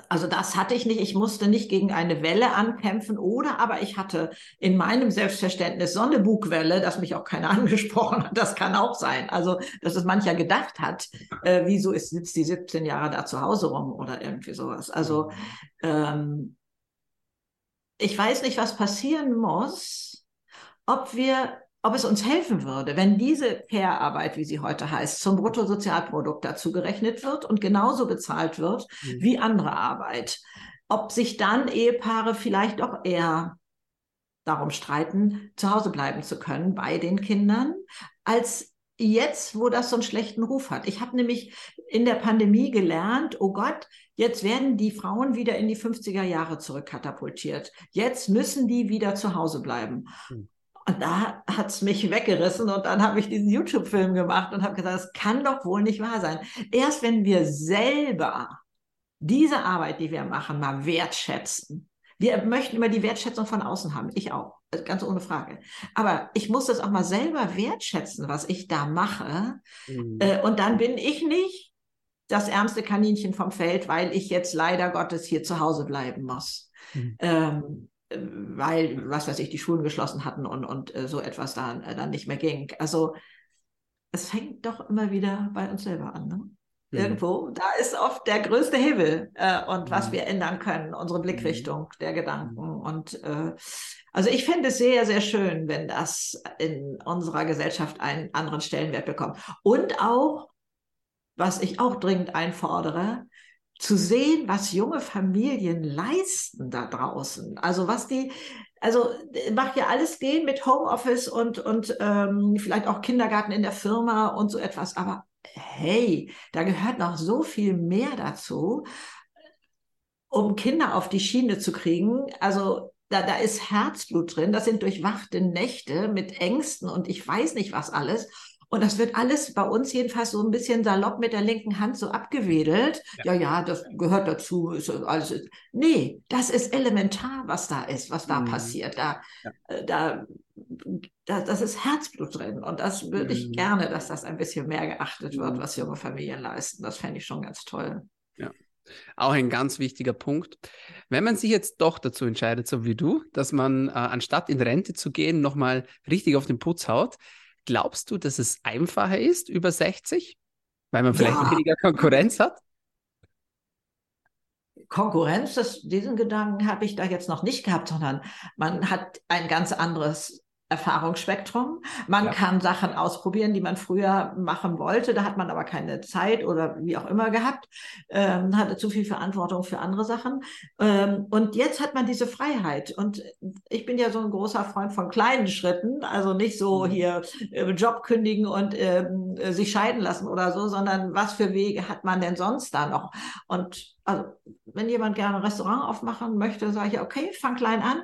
also das hatte ich nicht. Ich musste nicht gegen eine Welle ankämpfen oder aber ich hatte in meinem Selbstverständnis so eine Bugwelle, dass mich auch keiner angesprochen hat. Das kann auch sein. Also, dass es mancher gedacht hat, äh, wieso ist, sitzt die 17 Jahre da zu Hause rum oder irgendwie sowas. Also, ähm, ich weiß nicht, was passieren muss, ob wir ob es uns helfen würde, wenn diese Care-Arbeit, wie sie heute heißt, zum Bruttosozialprodukt dazu gerechnet wird und genauso bezahlt wird mhm. wie andere Arbeit. Ob sich dann Ehepaare vielleicht doch eher darum streiten, zu Hause bleiben zu können bei den Kindern, als jetzt, wo das so einen schlechten Ruf hat. Ich habe nämlich in der Pandemie gelernt, oh Gott, jetzt werden die Frauen wieder in die 50er Jahre zurückkatapultiert. Jetzt müssen die wieder zu Hause bleiben. Mhm. Und da hat es mich weggerissen und dann habe ich diesen YouTube-Film gemacht und habe gesagt, das kann doch wohl nicht wahr sein. Erst wenn wir selber diese Arbeit, die wir machen, mal wertschätzen. Wir möchten immer die Wertschätzung von außen haben. Ich auch. Ganz ohne Frage. Aber ich muss das auch mal selber wertschätzen, was ich da mache. Mhm. Äh, und dann bin ich nicht das ärmste Kaninchen vom Feld, weil ich jetzt leider Gottes hier zu Hause bleiben muss. Mhm. Ähm, weil, was weiß ich, die Schulen geschlossen hatten und, und äh, so etwas da, äh, dann nicht mehr ging. Also es fängt doch immer wieder bei uns selber an. Ne? Mhm. Irgendwo, da ist oft der größte Hebel äh, und mhm. was wir ändern können, unsere mhm. Blickrichtung mhm. der Gedanken. Und äh, also ich finde es sehr, sehr schön, wenn das in unserer Gesellschaft einen anderen Stellenwert bekommt. Und auch, was ich auch dringend einfordere, zu sehen, was junge Familien leisten da draußen. Also was die, also macht ja alles gehen mit Homeoffice und, und ähm, vielleicht auch Kindergarten in der Firma und so etwas. Aber hey, da gehört noch so viel mehr dazu, um Kinder auf die Schiene zu kriegen. Also da, da ist Herzblut drin, das sind durchwachte Nächte mit Ängsten und ich weiß nicht was alles. Und das wird alles bei uns jedenfalls so ein bisschen salopp mit der linken Hand so abgewedelt. Ja, ja, ja das gehört dazu. Ist alles. Nee, das ist elementar, was da ist, was da mhm. passiert. Da, ja. Äh, da, da, das ist Herzblut drin. Und das würde ich mhm. gerne, dass das ein bisschen mehr geachtet wird, mhm. was junge Familien leisten. Das fände ich schon ganz toll. Ja. Auch ein ganz wichtiger Punkt. Wenn man sich jetzt doch dazu entscheidet, so wie du, dass man äh, anstatt in Rente zu gehen, nochmal richtig auf den Putz haut, Glaubst du, dass es einfacher ist über 60, weil man vielleicht ja. weniger Konkurrenz hat? Konkurrenz, das, diesen Gedanken habe ich da jetzt noch nicht gehabt, sondern man hat ein ganz anderes Erfahrungsspektrum. Man ja. kann Sachen ausprobieren, die man früher machen wollte. Da hat man aber keine Zeit oder wie auch immer gehabt, ähm, hatte zu viel Verantwortung für andere Sachen. Ähm, und jetzt hat man diese Freiheit. Und ich bin ja so ein großer Freund von kleinen Schritten, also nicht so mhm. hier äh, Job kündigen und ähm, äh, sich scheiden lassen oder so, sondern was für Wege hat man denn sonst da noch? Und also, wenn jemand gerne ein Restaurant aufmachen möchte, sage ich, okay, fang klein an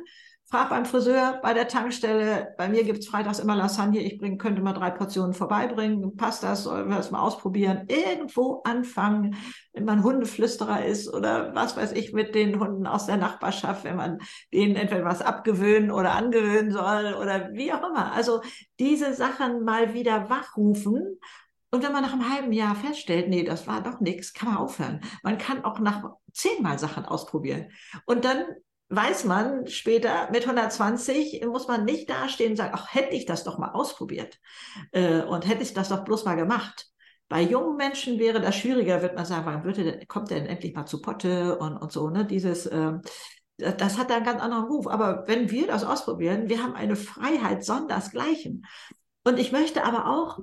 frag beim Friseur, bei der Tankstelle, bei mir gibt's freitags immer Lasagne, ich bring, könnte mal drei Portionen vorbeibringen, passt das, sollen wir das mal ausprobieren, irgendwo anfangen, wenn man Hundeflüsterer ist oder was weiß ich mit den Hunden aus der Nachbarschaft, wenn man denen entweder was abgewöhnen oder angewöhnen soll oder wie auch immer. Also diese Sachen mal wieder wachrufen und wenn man nach einem halben Jahr feststellt, nee, das war doch nichts, kann man aufhören. Man kann auch nach zehnmal Sachen ausprobieren. Und dann weiß man später, mit 120 muss man nicht dastehen und sagen, ach, hätte ich das doch mal ausprobiert äh, und hätte ich das doch bloß mal gemacht. Bei jungen Menschen wäre das schwieriger, wird man sagen, wann wird der, kommt denn endlich mal zu Potte und, und so, ne? Dieses, äh, das hat einen ganz anderen Ruf. Aber wenn wir das ausprobieren, wir haben eine Freiheit sondersgleichen. Und ich möchte aber auch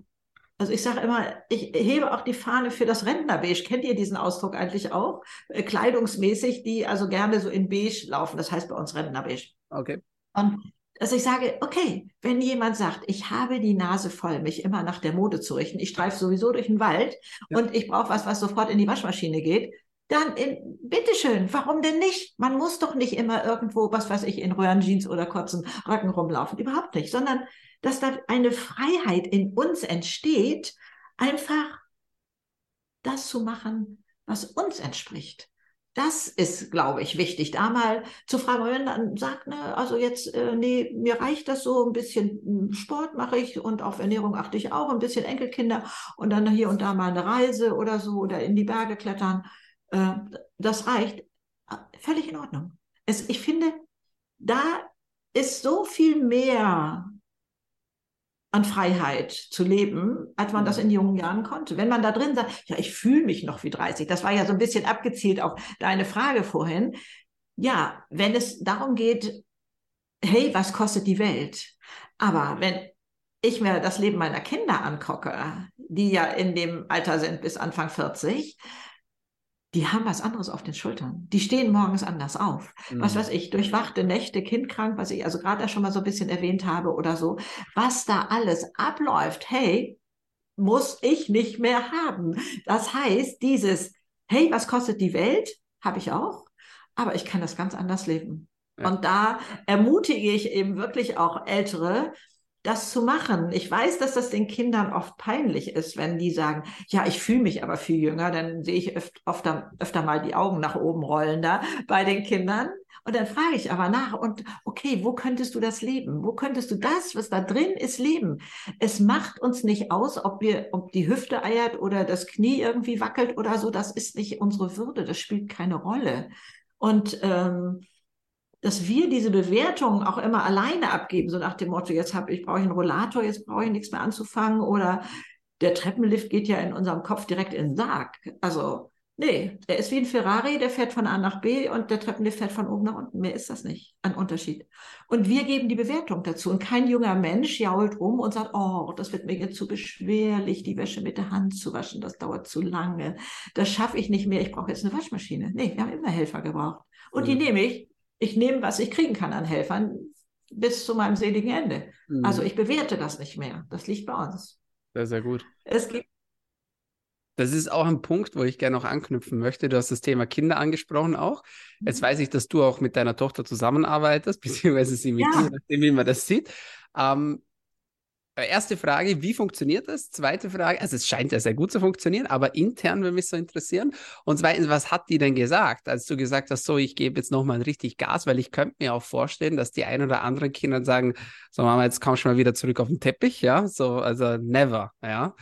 Also ich sage immer, ich hebe auch die Fahne für das Rentnerbeige. Kennt ihr diesen Ausdruck eigentlich auch? Äh, kleidungsmäßig, die also gerne so in beige laufen. Das heißt bei uns Rentnerbeige. Okay. Und dass ich sage, okay, wenn jemand sagt, ich habe die Nase voll, mich immer nach der Mode zu richten, ich streife sowieso durch den Wald ja. und ich brauche was, was sofort in die Waschmaschine geht, dann in, bitteschön, warum denn nicht? Man muss doch nicht immer irgendwo, was weiß ich, in Röhrenjeans oder kurzen Röcken rumlaufen. Überhaupt nicht, sondern dass da eine Freiheit in uns entsteht, einfach das zu machen, was uns entspricht. Das ist, glaube ich, wichtig, da mal zu fragen, wenn dann sagt, ne, also jetzt, äh, nee, mir reicht das so, ein bisschen hm, Sport mache ich und auf Ernährung achte ich auch, ein bisschen Enkelkinder und dann hier und da mal eine Reise oder so oder in die Berge klettern. Äh, das reicht. Äh, völlig in Ordnung. Es, ich finde, da ist so viel mehr an Freiheit zu leben, als man das mhm. in jungen Jahren konnte. Wenn man da drin sagt, ja, ich fühle mich noch wie 30, das war ja so ein bisschen abgezielt auf deine Frage vorhin. Ja, wenn es darum geht, hey, was kostet die Welt? Aber wenn ich mir das Leben meiner Kinder angucke, die ja in dem Alter sind bis Anfang 40, die haben was anderes auf den Schultern. Die stehen morgens anders auf. Mhm. Was weiß ich, durchwachte Nächte, kindkrank, was ich also gerade schon mal so ein bisschen erwähnt habe oder so. Was da alles abläuft, hey, muss ich nicht mehr haben. Das heißt, dieses, hey, was kostet die Welt, habe ich auch, aber ich kann das ganz anders leben. Ja. Und da ermutige ich eben wirklich auch Ältere, das zu machen. Ich weiß, dass das den Kindern oft peinlich ist, wenn die sagen, ja, ich fühle mich aber viel jünger, dann sehe ich öfter, öfter, öfter mal die Augen nach oben rollen da bei den Kindern. Und dann frage ich aber nach und okay, wo könntest du das leben? Wo könntest du das, was da drin ist, leben? Es macht uns nicht aus, ob wir, ob die Hüfte eiert oder das Knie irgendwie wackelt oder so. Das ist nicht unsere Würde. Das spielt keine Rolle. Und ähm, dass wir diese Bewertungen auch immer alleine abgeben, so nach dem Motto, jetzt habe ich brauche ich einen Rollator, jetzt brauche ich nichts mehr anzufangen oder der Treppenlift geht ja in unserem Kopf direkt in den Sarg. Also nee, der ist wie ein Ferrari, der fährt von A nach B und der Treppenlift fährt von oben nach unten. Mehr ist das nicht, ein Unterschied. Und wir geben die Bewertung dazu und kein junger Mensch jault rum und sagt, oh, das wird mir jetzt zu beschwerlich, die Wäsche mit der Hand zu waschen, das dauert zu lange, das schaffe ich nicht mehr, ich brauche jetzt eine Waschmaschine. Nee, wir haben immer Helfer gebraucht. Und die mhm. nehme ich ich nehme, was ich kriegen kann an Helfern bis zu meinem seligen Ende. Mhm. Also ich bewerte das nicht mehr. Das liegt bei uns. Sehr, sehr gut. Es gibt das ist auch ein Punkt, wo ich gerne noch anknüpfen möchte. Du hast das Thema Kinder angesprochen auch. Jetzt mhm. weiß ich, dass du auch mit deiner Tochter zusammenarbeitest, beziehungsweise sie mit ja. dir, nachdem wie man das sieht. Ähm, äh, erste Frage, wie funktioniert das? Zweite Frage, also es scheint ja sehr gut zu funktionieren, aber intern würde mich so interessieren. Und zweitens, was hat die denn gesagt, als du gesagt hast, so, ich gebe jetzt nochmal richtig Gas, weil ich könnte mir auch vorstellen, dass die ein oder anderen Kinder sagen, so Mama, jetzt kommst du mal wieder zurück auf den Teppich, ja, so, also never, ja.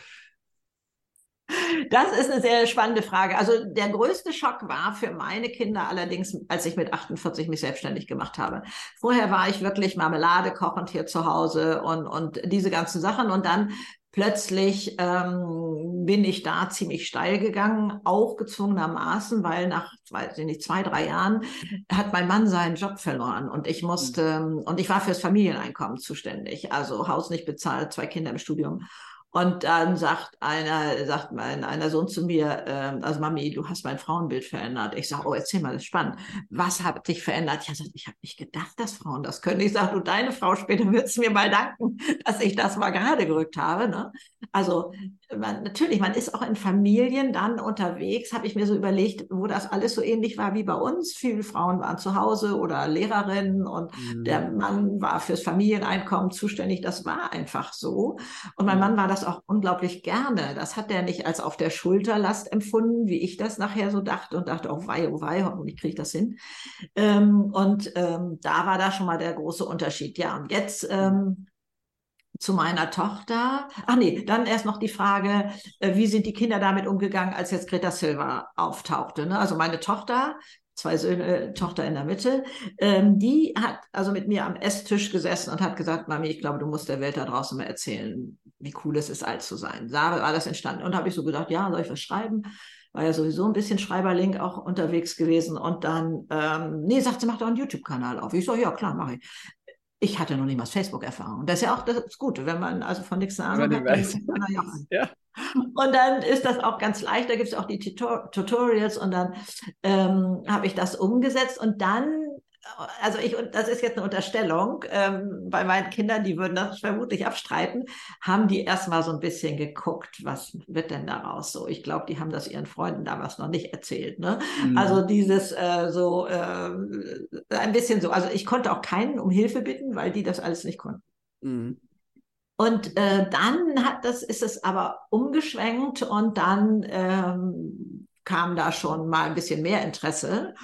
Das ist eine sehr spannende Frage. Also der größte Schock war für meine Kinder allerdings, als ich mit 48 mich selbstständig gemacht habe. Vorher war ich wirklich Marmelade kochend hier zu Hause und, und diese ganzen Sachen. Und dann plötzlich ähm, bin ich da ziemlich steil gegangen, auch gezwungenermaßen, weil nach weiß ich nicht, zwei, drei Jahren hat mein Mann seinen Job verloren und ich musste, mhm. und ich war fürs Familieneinkommen zuständig, also Haus nicht bezahlt, zwei Kinder im Studium. Und dann sagt einer, sagt mein einer Sohn zu mir, äh, also Mami, du hast mein Frauenbild verändert. Ich sage, oh, erzähl mal, das ist spannend. Was hat dich verändert? Ja, ich habe nicht gedacht, dass Frauen das können. Ich sage, du, deine Frau später würdest mir mal danken, dass ich das mal gerade gerückt habe. Ne? Also man, natürlich, man ist auch in Familien dann unterwegs, habe ich mir so überlegt, wo das alles so ähnlich war wie bei uns. Viele Frauen waren zu Hause oder Lehrerinnen und mhm. der Mann war fürs Familieneinkommen zuständig. Das war einfach so. Und mein mhm. Mann war das auch unglaublich gerne. Das hat er nicht als auf der Schulterlast empfunden, wie ich das nachher so dachte und dachte, oh wei, oh wei, hoffentlich kriege ich das hin. Ähm, und ähm, da war da schon mal der große Unterschied. Ja, und jetzt ähm, zu meiner Tochter. Ach nee, dann erst noch die Frage, äh, wie sind die Kinder damit umgegangen, als jetzt Greta Silva auftauchte? Ne? Also meine Tochter, zwei Söhne, äh, Tochter in der Mitte, ähm, die hat also mit mir am Esstisch gesessen und hat gesagt, Mami, ich glaube, du musst der Welt da draußen mal erzählen, wie cool es ist, alt zu sein. Da war das entstanden. Und habe ich so gedacht, ja, soll ich was schreiben? War ja sowieso ein bisschen Schreiberlink auch unterwegs gewesen. Und dann, ähm, nee, sagt sie, mach doch einen YouTube-Kanal auf. Ich so, ja, klar, mache ich ich hatte noch niemals Facebook-Erfahrung. Das ist ja auch das Gute, wenn man also von nichts Ahnung hat. Weiß. Dann, ja. ja. Und dann ist das auch ganz leicht. Da gibt es auch die Tutorials und dann ähm, habe ich das umgesetzt und dann also ich, und das ist jetzt eine Unterstellung, ähm, bei meinen Kindern, die würden das vermutlich abstreiten, haben die erstmal so ein bisschen geguckt, was wird denn daraus so. Ich glaube, die haben das ihren Freunden damals noch nicht erzählt. Ne? Mhm. Also dieses äh, so äh, ein bisschen so. Also ich konnte auch keinen um Hilfe bitten, weil die das alles nicht konnten. Mhm. Und äh, dann hat das, ist es aber umgeschwenkt und dann ähm, kam da schon mal ein bisschen mehr Interesse.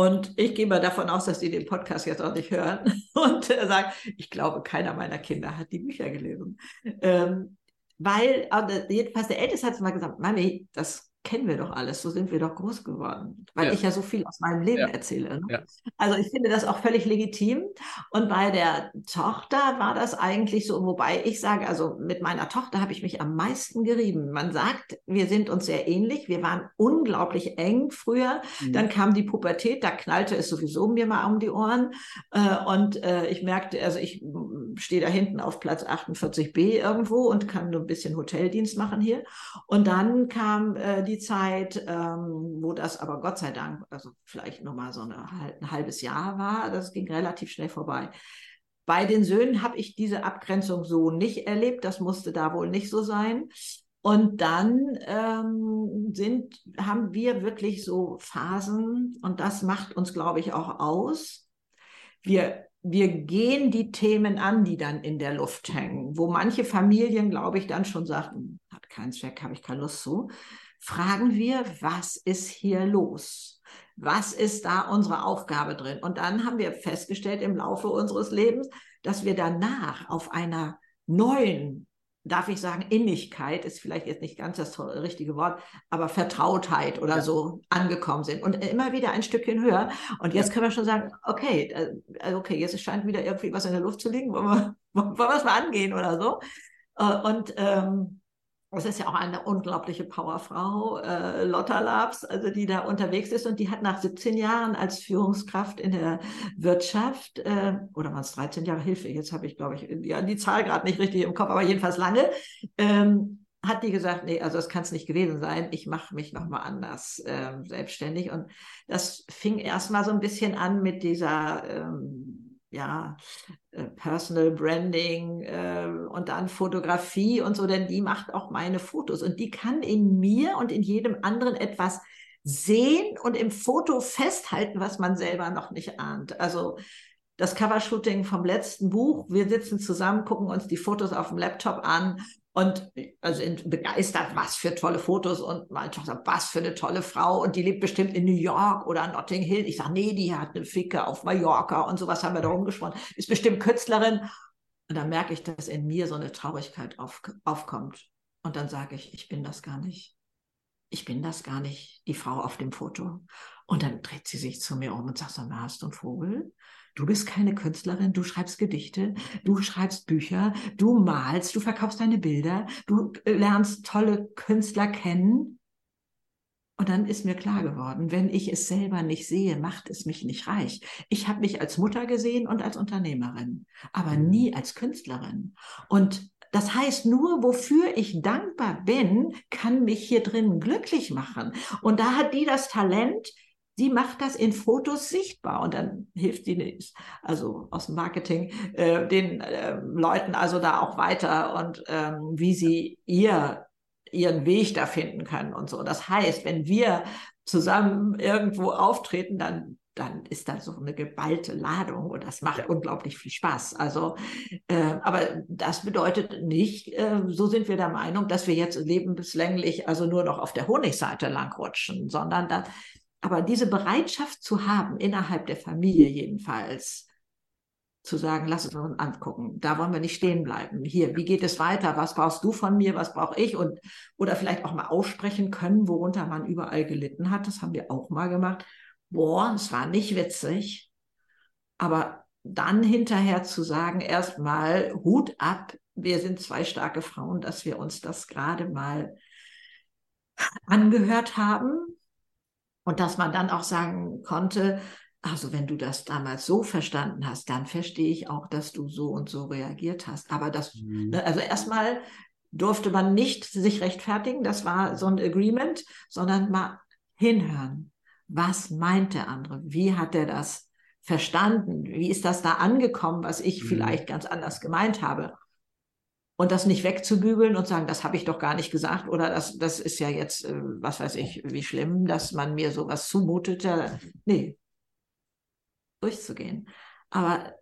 Und ich gehe mal davon aus, dass die den Podcast jetzt auch nicht hören und äh, sagen, ich glaube, keiner meiner Kinder hat die Bücher gelesen. Ähm, weil, also jedenfalls der Älteste hat mal gesagt, Mami, das kennen wir doch alles, so sind wir doch groß geworden, weil ja. ich ja so viel aus meinem Leben ja. erzähle. Ne? Ja. Also ich finde das auch völlig legitim. Und bei der Tochter war das eigentlich so, wobei ich sage, also mit meiner Tochter habe ich mich am meisten gerieben. Man sagt, wir sind uns sehr ähnlich, wir waren unglaublich eng früher. Mhm. Dann kam die Pubertät, da knallte es sowieso mir mal um die Ohren. Äh, und äh, ich merkte, also ich stehe da hinten auf Platz 48b irgendwo und kann nur ein bisschen Hoteldienst machen hier. Und dann kam äh, die Zeit, ähm, wo das aber Gott sei Dank, also vielleicht nochmal so eine, ein halbes Jahr war, das ging relativ schnell vorbei. Bei den Söhnen habe ich diese Abgrenzung so nicht erlebt, das musste da wohl nicht so sein. Und dann ähm, sind, haben wir wirklich so Phasen, und das macht uns, glaube ich, auch aus. Wir wir gehen die Themen an, die dann in der Luft hängen, wo manche Familien, glaube ich, dann schon sagten, hat keinen Zweck, habe ich keine Lust zu fragen wir, was ist hier los? Was ist da unsere Aufgabe drin? Und dann haben wir festgestellt im Laufe unseres Lebens, dass wir danach auf einer neuen, darf ich sagen, Innigkeit ist vielleicht jetzt nicht ganz das richtige Wort, aber Vertrautheit oder ja. so angekommen sind und immer wieder ein Stückchen höher. Und jetzt können wir schon sagen, okay, äh, okay, jetzt scheint wieder irgendwie was in der Luft zu liegen, wollen wir, wollen wir es mal angehen oder so. Äh, und ähm, das ist ja auch eine unglaubliche Powerfrau, äh, Lotta Labs, also die da unterwegs ist. Und die hat nach 17 Jahren als Führungskraft in der Wirtschaft, äh, oder waren es 13 Jahre, Hilfe, jetzt habe ich, glaube ich, ja, die Zahl gerade nicht richtig im Kopf, aber jedenfalls lange, ähm, hat die gesagt, nee, also das kann es nicht gewesen sein, ich mache mich nochmal anders äh, selbstständig. Und das fing erstmal so ein bisschen an mit dieser ähm, ja, äh, Personal Branding äh, und dann Fotografie und so, denn die macht auch meine Fotos und die kann in mir und in jedem anderen etwas sehen und im Foto festhalten, was man selber noch nicht ahnt. Also das Covershooting vom letzten Buch, wir sitzen zusammen, gucken uns die Fotos auf dem Laptop an und also begeistert, was für tolle Fotos und meine Tochter, was für eine tolle Frau und die lebt bestimmt in New York oder Notting Hill. Ich sage, nee, die hat eine Ficke auf Mallorca und sowas haben wir da rumgesprochen. Ist bestimmt Künstlerin. Und dann merke ich, dass in mir so eine Traurigkeit auf, aufkommt. Und dann sage ich, ich bin das gar nicht. Ich bin das gar nicht, die Frau auf dem Foto. Und dann dreht sie sich zu mir um und sagt, so, hast du einen Vogel? Du bist keine Künstlerin, du schreibst Gedichte, du schreibst Bücher, du malst, du verkaufst deine Bilder, du äh, lernst tolle Künstler kennen. Und dann ist mir klar geworden, wenn ich es selber nicht sehe, macht es mich nicht reich. Ich habe mich als Mutter gesehen und als Unternehmerin, aber mhm. nie als Künstlerin. Und das heißt, nur wofür ich dankbar bin, kann mich hier drin glücklich machen. Und da hat die das Talent, Sie macht das in Fotos sichtbar und dann hilft sie, also aus dem Marketing, äh, den äh, Leuten also da auch weiter und ähm, wie sie ihr ihren Weg da finden können und so. Das heißt, wenn wir zusammen irgendwo auftreten, dann dann ist da so eine geballte Ladung und das macht ja. unglaublich viel Spaß. Also, äh, aber das bedeutet nicht, äh, so sind wir der Meinung, dass wir jetzt lebenslänglich also nur noch auf der Honigseite langrutschen, sondern da, aber diese Bereitschaft zu haben, innerhalb der Familie jedenfalls, zu sagen, lass es uns angucken, da wollen wir nicht stehen bleiben. Hier, wie geht es weiter? Was brauchst du von mir? Was brauche ich? Und oder vielleicht auch mal aussprechen können, worunter man überall gelitten hat. Das haben wir auch mal gemacht. Boah, es war nicht witzig. Aber dann hinterher zu sagen, erstmal Hut ab, wir sind zwei starke Frauen, dass wir uns das gerade mal angehört haben und dass man dann auch sagen konnte, also wenn du das damals so verstanden hast, dann verstehe ich auch, dass du so und so reagiert hast. Aber das, mhm. Ne, also erstmal durfte man nicht sich rechtfertigen, das war so ein Agreement, sondern mal hinhören. Was meint der andere? Wie hat er das verstanden? Wie ist das da angekommen, was ich mhm. vielleicht ganz anders gemeint habe? Und das nicht wegzubügeln und sagen, das habe ich doch gar nicht gesagt oder das, das ist ja jetzt, äh, was weiß ich, wie schlimm, dass man mir sowas zumutet. Nee, durchzugehen. Aber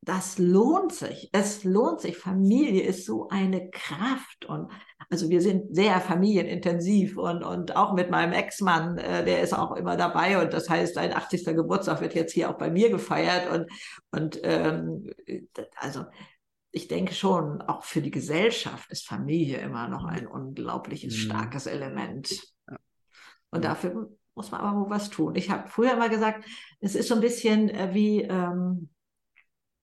das lohnt sich. Es lohnt sich. Familie ist so eine Kraft. Und also wir sind sehr familienintensiv und, und auch mit meinem Ex-Mann, äh, der ist auch immer dabei. Und das heißt, sein 80. Geburtstag wird jetzt hier auch bei mir gefeiert. Und, und ähm, also ich denke schon, auch für die Gesellschaft ist Familie immer noch ein unglaubliches mhm. starkes Element. Und dafür muss man aber wohl was tun. Ich habe früher immer gesagt, es ist so ein bisschen äh, wie, ähm,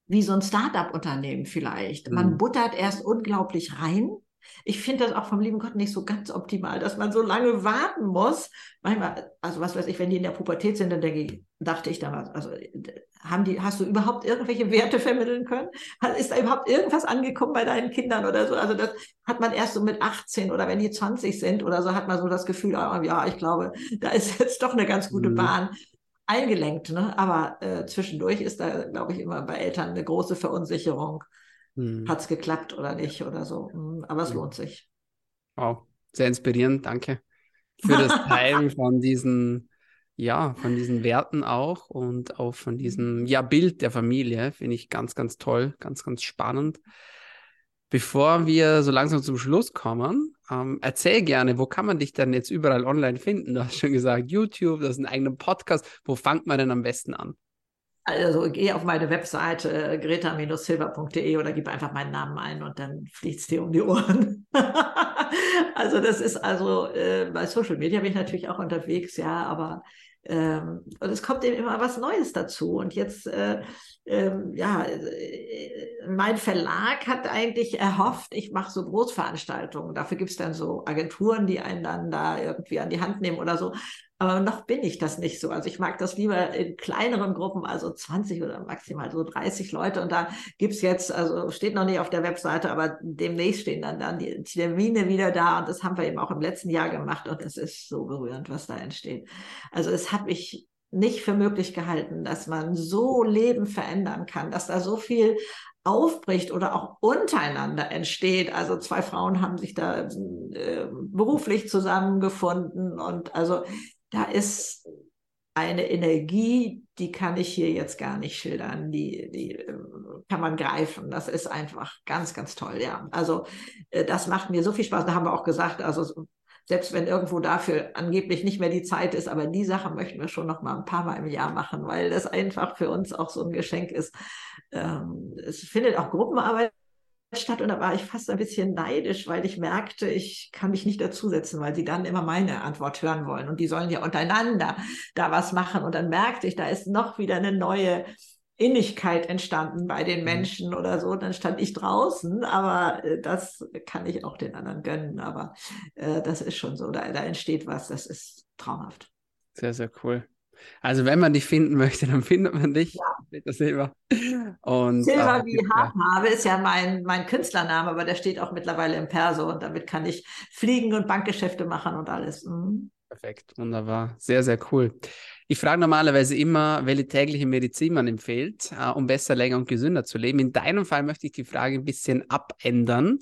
wie so ein Start-up-Unternehmen vielleicht. Mhm. Man buttert erst unglaublich rein. Ich finde das auch vom lieben Gott nicht so ganz optimal, dass man so lange warten muss. Manchmal, also was weiß ich, wenn die in der Pubertät sind, dann denke ich, dachte ich damals, also haben die, hast du überhaupt irgendwelche Werte vermitteln können? Ist da überhaupt irgendwas angekommen bei deinen Kindern oder so? Also das hat man erst so mit 18 oder wenn die 20 sind oder so, hat man so das Gefühl, oh, ja, ich glaube, da ist jetzt doch eine ganz gute mhm. Bahn eingelenkt. Ne? Aber äh, zwischendurch ist da, glaube ich, immer bei Eltern eine große Verunsicherung. Mhm. Hat es geklappt oder nicht oder so. Mhm, aber es mhm. lohnt sich. Wow, sehr inspirierend, danke für das Teilen von diesen ja, von diesen Werten auch und auch von diesem ja, Bild der Familie finde ich ganz, ganz toll, ganz, ganz spannend. Bevor wir so langsam zum Schluss kommen, ähm, erzähl gerne, wo kann man dich denn jetzt überall online finden? Du hast schon gesagt, YouTube, das ist ein eigener Podcast. Wo fängt man denn am besten an? Also geh auf meine Webseite äh, greta-silver.de oder gib einfach meinen Namen ein und dann fliegt es dir um die Ohren. also das ist also, äh, bei Social Media bin ich natürlich auch unterwegs, ja, aber ähm, und es kommt eben immer was Neues dazu. Und jetzt, äh, ähm, ja, äh, mein Verlag hat eigentlich erhofft, ich mache so Großveranstaltungen. Dafür gibt es dann so Agenturen, die einen dann da irgendwie an die Hand nehmen oder so. Aber noch bin ich das nicht so. Also ich mag das lieber in kleineren Gruppen, also 20 oder maximal so 30 Leute. Und da gibt es jetzt, also steht noch nicht auf der Webseite, aber demnächst stehen dann, dann die Termine wieder da. Und das haben wir eben auch im letzten Jahr gemacht. Und es ist so berührend, was da entsteht. Also es habe ich nicht für möglich gehalten, dass man so Leben verändern kann, dass da so viel aufbricht oder auch untereinander entsteht. Also zwei Frauen haben sich da äh, beruflich zusammengefunden und also da ist eine Energie, die kann ich hier jetzt gar nicht schildern, die, die ähm, kann man greifen. Das ist einfach ganz, ganz toll, ja. Also äh, das macht mir so viel Spaß. Da haben wir auch gesagt, also selbst wenn irgendwo dafür angeblich nicht mehr die Zeit ist, aber die Sache möchten wir schon noch mal ein paar Mal im Jahr machen, weil das einfach für uns auch so ein Geschenk ist. Ähm, es findet auch Gruppenarbeit statt und da war ich fast ein bisschen neidisch, weil ich merkte, ich kann mich nicht dazusetzen, weil sie dann immer meine Antwort hören wollen und die sollen ja untereinander da was machen und dann merkte ich, da ist noch wieder eine neue Innigkeit entstanden bei den mhm. Menschen oder so. Dann stand ich draußen, aber äh, das kann ich auch den anderen gönnen. Aber äh, das ist schon so, da, da entsteht was, das ist traumhaft. Sehr, sehr cool. Also wenn man dich finden möchte, dann findet man dich, ja. Silber. Und, Silber äh, wie Haarfarbe ist ja mein, mein Künstlername, aber der steht auch mittlerweile im Perso und damit kann ich fliegen und Bankgeschäfte machen und alles. Mhm. Perfekt, wunderbar. Sehr, sehr cool. Ich frage normalerweise immer, welche tägliche Medizin man empfiehlt, äh, um besser, länger und gesünder zu leben. In deinem Fall möchte ich die Frage ein bisschen abändern.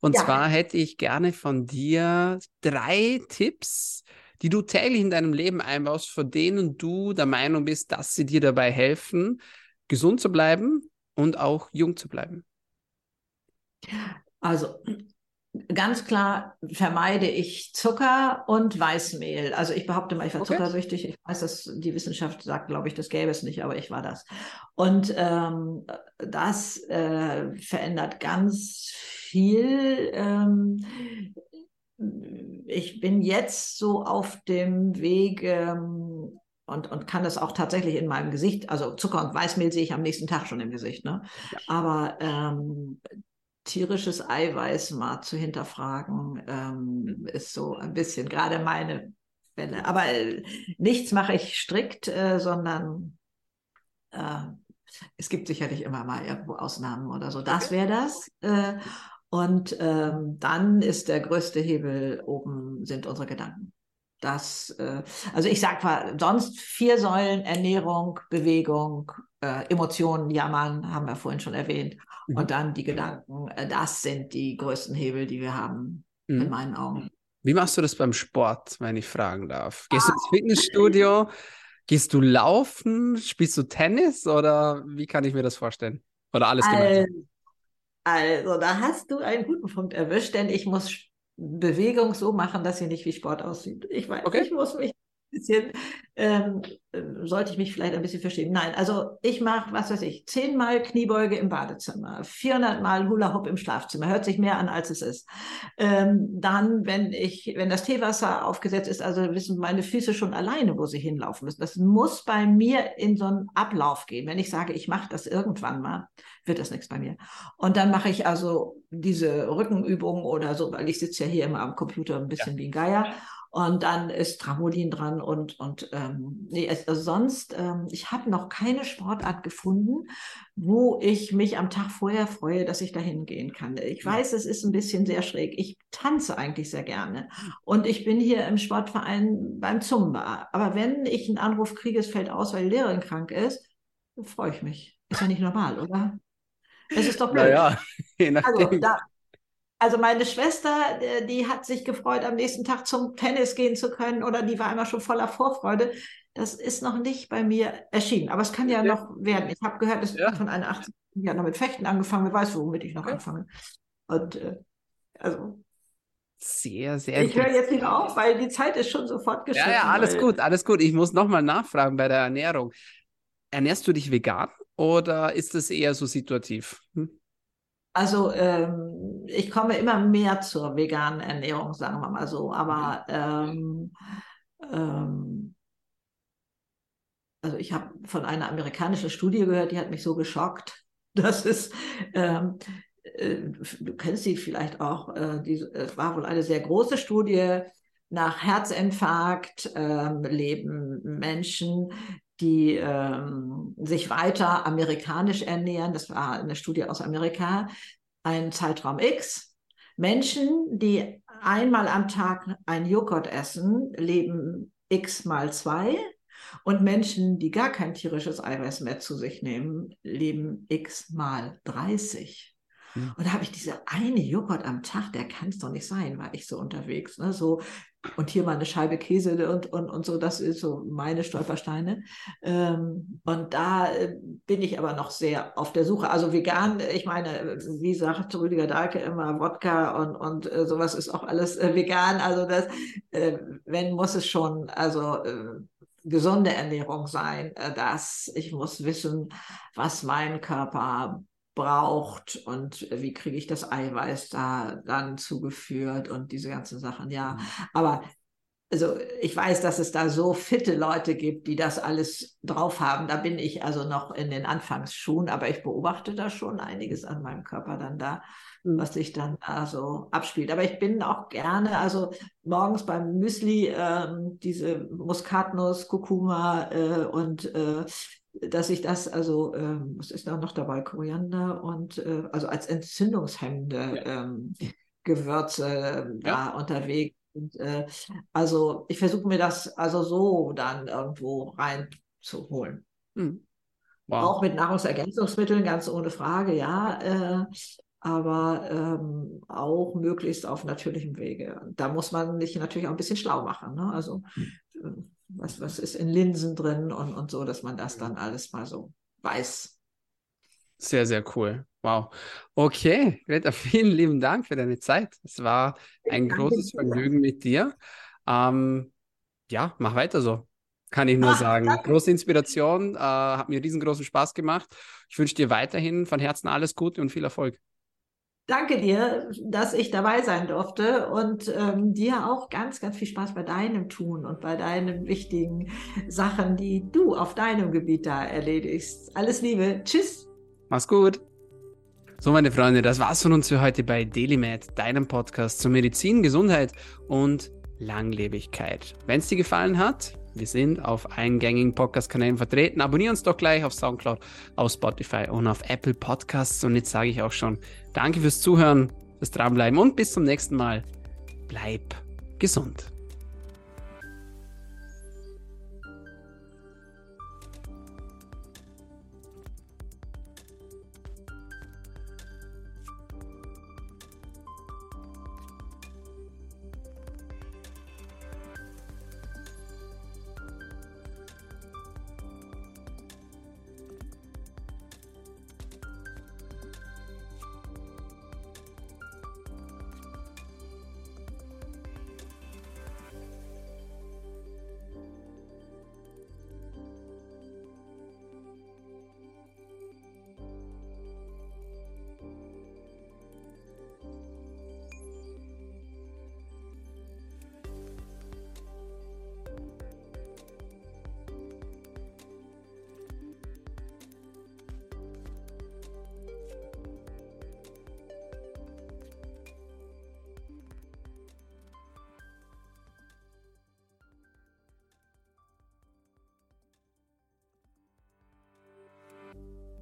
Und ja. zwar hätte ich gerne von dir drei Tipps, die du täglich in deinem Leben einbaust, von denen du der Meinung bist, dass sie dir dabei helfen, gesund zu bleiben und auch jung zu bleiben? Also ganz klar vermeide ich Zucker und Weißmehl. Also ich behaupte mal, ich war okay. zuckersüchtig. Ich weiß, dass die Wissenschaft sagt, glaube ich, das gäbe es nicht, aber ich war das. Und ähm, das äh, verändert ganz viel. Ähm, ich bin jetzt so auf dem Weg ähm, und, und kann das auch tatsächlich in meinem Gesicht, also Zucker und Weißmehl sehe ich am nächsten Tag schon im Gesicht, ne? Ja. Aber ähm, tierisches Eiweiß mal zu hinterfragen, ähm, ist so ein bisschen gerade meine Fälle. Aber äh, nichts mache ich strikt, äh, sondern äh, es gibt sicherlich immer mal irgendwo Ausnahmen oder so. Das wäre das. Und ähm, dann ist der größte Hebel oben sind unsere Gedanken. Das, äh, also ich sag mal, sonst vier Säulen, Ernährung, Bewegung, äh, Emotionen, Jammern, haben wir vorhin schon erwähnt. Mhm. Und dann die Gedanken, äh, das sind die größten Hebel, die wir haben, mhm. in meinen Augen. Wie machst du das beim Sport, wenn ich fragen darf? Gehst ah. du ins Fitnessstudio? Gehst du laufen? Spielst du Tennis? Oder wie kann ich mir das vorstellen? Oder alles gemeinsam? Also, da hast du einen guten Punkt erwischt, denn ich muss Bewegung so machen, dass sie nicht wie Sport aussieht. Ich weiß, okay. ich muss mich bisschen, ähm, äh, sollte ich mich vielleicht ein bisschen verstehen. Nein, also ich mache, was weiß ich, zehnmal Kniebeuge im Badezimmer, 400 Mal Hula Hoop im Schlafzimmer. Hört sich mehr an, als es ist. Ähm, dann, wenn ich, wenn das Teewasser aufgesetzt ist, also wissen meine Füße schon alleine, wo sie hinlaufen müssen. Das muss bei mir in so einen Ablauf gehen. Wenn ich sage, ich mache das irgendwann mal, wird das nichts bei mir. Und dann mache ich also diese Rückenübungen oder so, weil ich sitze ja hier immer am Computer ein bisschen ja. wie ein Geier. Und dann ist Trampolin dran und, und ähm, nee, also sonst, ähm, ich habe noch keine Sportart gefunden, wo ich mich am Tag vorher freue, dass ich da hingehen kann. Ich weiß, es ist ein bisschen sehr schräg. Ich tanze eigentlich sehr gerne. Und ich bin hier im Sportverein beim Zumba. Aber wenn ich einen Anruf kriege, es fällt aus, weil die Lehrerin krank ist, freue ich mich. Ist ja nicht normal, oder? Es ist doch blöd. Naja, je nachdem. Also, da, also meine Schwester, äh, die hat sich gefreut, am nächsten Tag zum Tennis gehen zu können oder die war immer schon voller Vorfreude. Das ist noch nicht bei mir erschienen, aber es kann ja, ja. noch werden. Ich habe gehört, es ja. von einer 18 Jahren noch mit Fechten angefangen. Wer weiß, womit ich noch okay. anfange. Und äh, also sehr, sehr Ich höre jetzt wieder auf, weil die Zeit ist schon sofort geschafft. Ja, ja, alles gut, alles gut. Ich muss nochmal nachfragen bei der Ernährung. Ernährst du dich vegan oder ist das eher so situativ? Hm? Also ähm, ich komme immer mehr zur veganen Ernährung, sagen wir mal so. Aber ähm, ähm, also ich habe von einer amerikanischen Studie gehört, die hat mich so geschockt. Das ist, ähm, äh, du kennst sie vielleicht auch, äh, die, es war wohl eine sehr große Studie. Nach Herzinfarkt ähm, leben Menschen, die ähm, sich weiter amerikanisch ernähren. Das war eine Studie aus Amerika, ein Zeitraum X. Menschen, die einmal am Tag ein Joghurt essen, leben X mal zwei. Und Menschen, die gar kein tierisches Eiweiß mehr zu sich nehmen, leben X mal 30. Hm. Und da habe ich diese eine Joghurt am Tag, der kann es doch nicht sein, war ich so unterwegs. Ne? So, und hier mal eine Scheibe Käse und, und, und so, das ist so meine Stolpersteine. Ähm, und da äh, bin ich aber noch sehr auf der Suche. Also vegan, ich meine, wie sagt Rüdiger Dahlke immer, Wodka und, und äh, sowas ist auch alles äh, vegan. Also das, äh, wenn muss es schon, also äh, gesunde Ernährung sein, äh, dass ich muss wissen, was mein Körper braucht und wie kriege ich das Eiweiß da dann zugeführt und diese ganzen Sachen. Ja, mhm. aber also ich weiß, dass es da so fitte Leute gibt, die das alles drauf haben. Da bin ich also noch in den Anfangsschuhen, aber ich beobachte da schon einiges an meinem Körper dann da, mhm. was sich dann da so abspielt. Aber ich bin auch gerne, also morgens beim Müsli ähm, diese Muskatnuss, Kurkuma äh, und äh, dass ich das, also, ähm, was ist da noch dabei? Koriander und äh, also als entzündungshemmende ja. ähm, Gewürze äh, da unterwegs. Und, äh, also ich versuche mir das also so dann irgendwo reinzuholen. Hm. Wow. Auch mit Nahrungsergänzungsmitteln, ganz ohne Frage, ja. Äh, aber ähm, auch möglichst auf natürlichem Wege. Da muss man sich natürlich auch ein bisschen schlau machen. Ne? Also hm was, was ist in Linsen drin und, und so, dass man das dann alles mal so weiß. Sehr, sehr cool. Wow. Okay, Greta, vielen lieben Dank für deine Zeit. Es war ein Danke großes. Vergnügen mit dir. Ähm, ja, mach weiter so. Kann ich nur Ach, sagen. Danke. Große Inspiration, äh, hat mir riesengroßen Spaß gemacht. Ich wünsche dir weiterhin von Herzen alles Gute und viel Erfolg. Danke dir, dass ich dabei sein durfte und ähm, dir auch ganz, ganz viel Spaß bei deinem Tun und bei deinen wichtigen Sachen, die du auf deinem Gebiet da erledigst. Alles Liebe. Tschüss. Mach's gut. So, meine Freunde, das war's von uns für heute bei DailyMed, deinem Podcast zur Medizin, Gesundheit und Langlebigkeit. Wenn es dir gefallen hat, Wir sind auf allen gängigen Podcast-Kanälen vertreten. Abonnier uns doch gleich auf Soundcloud, auf Spotify und auf Apple Podcasts. Und jetzt sage ich auch schon Danke fürs Zuhören, fürs Dranbleiben und bis zum nächsten Mal. Bleib gesund.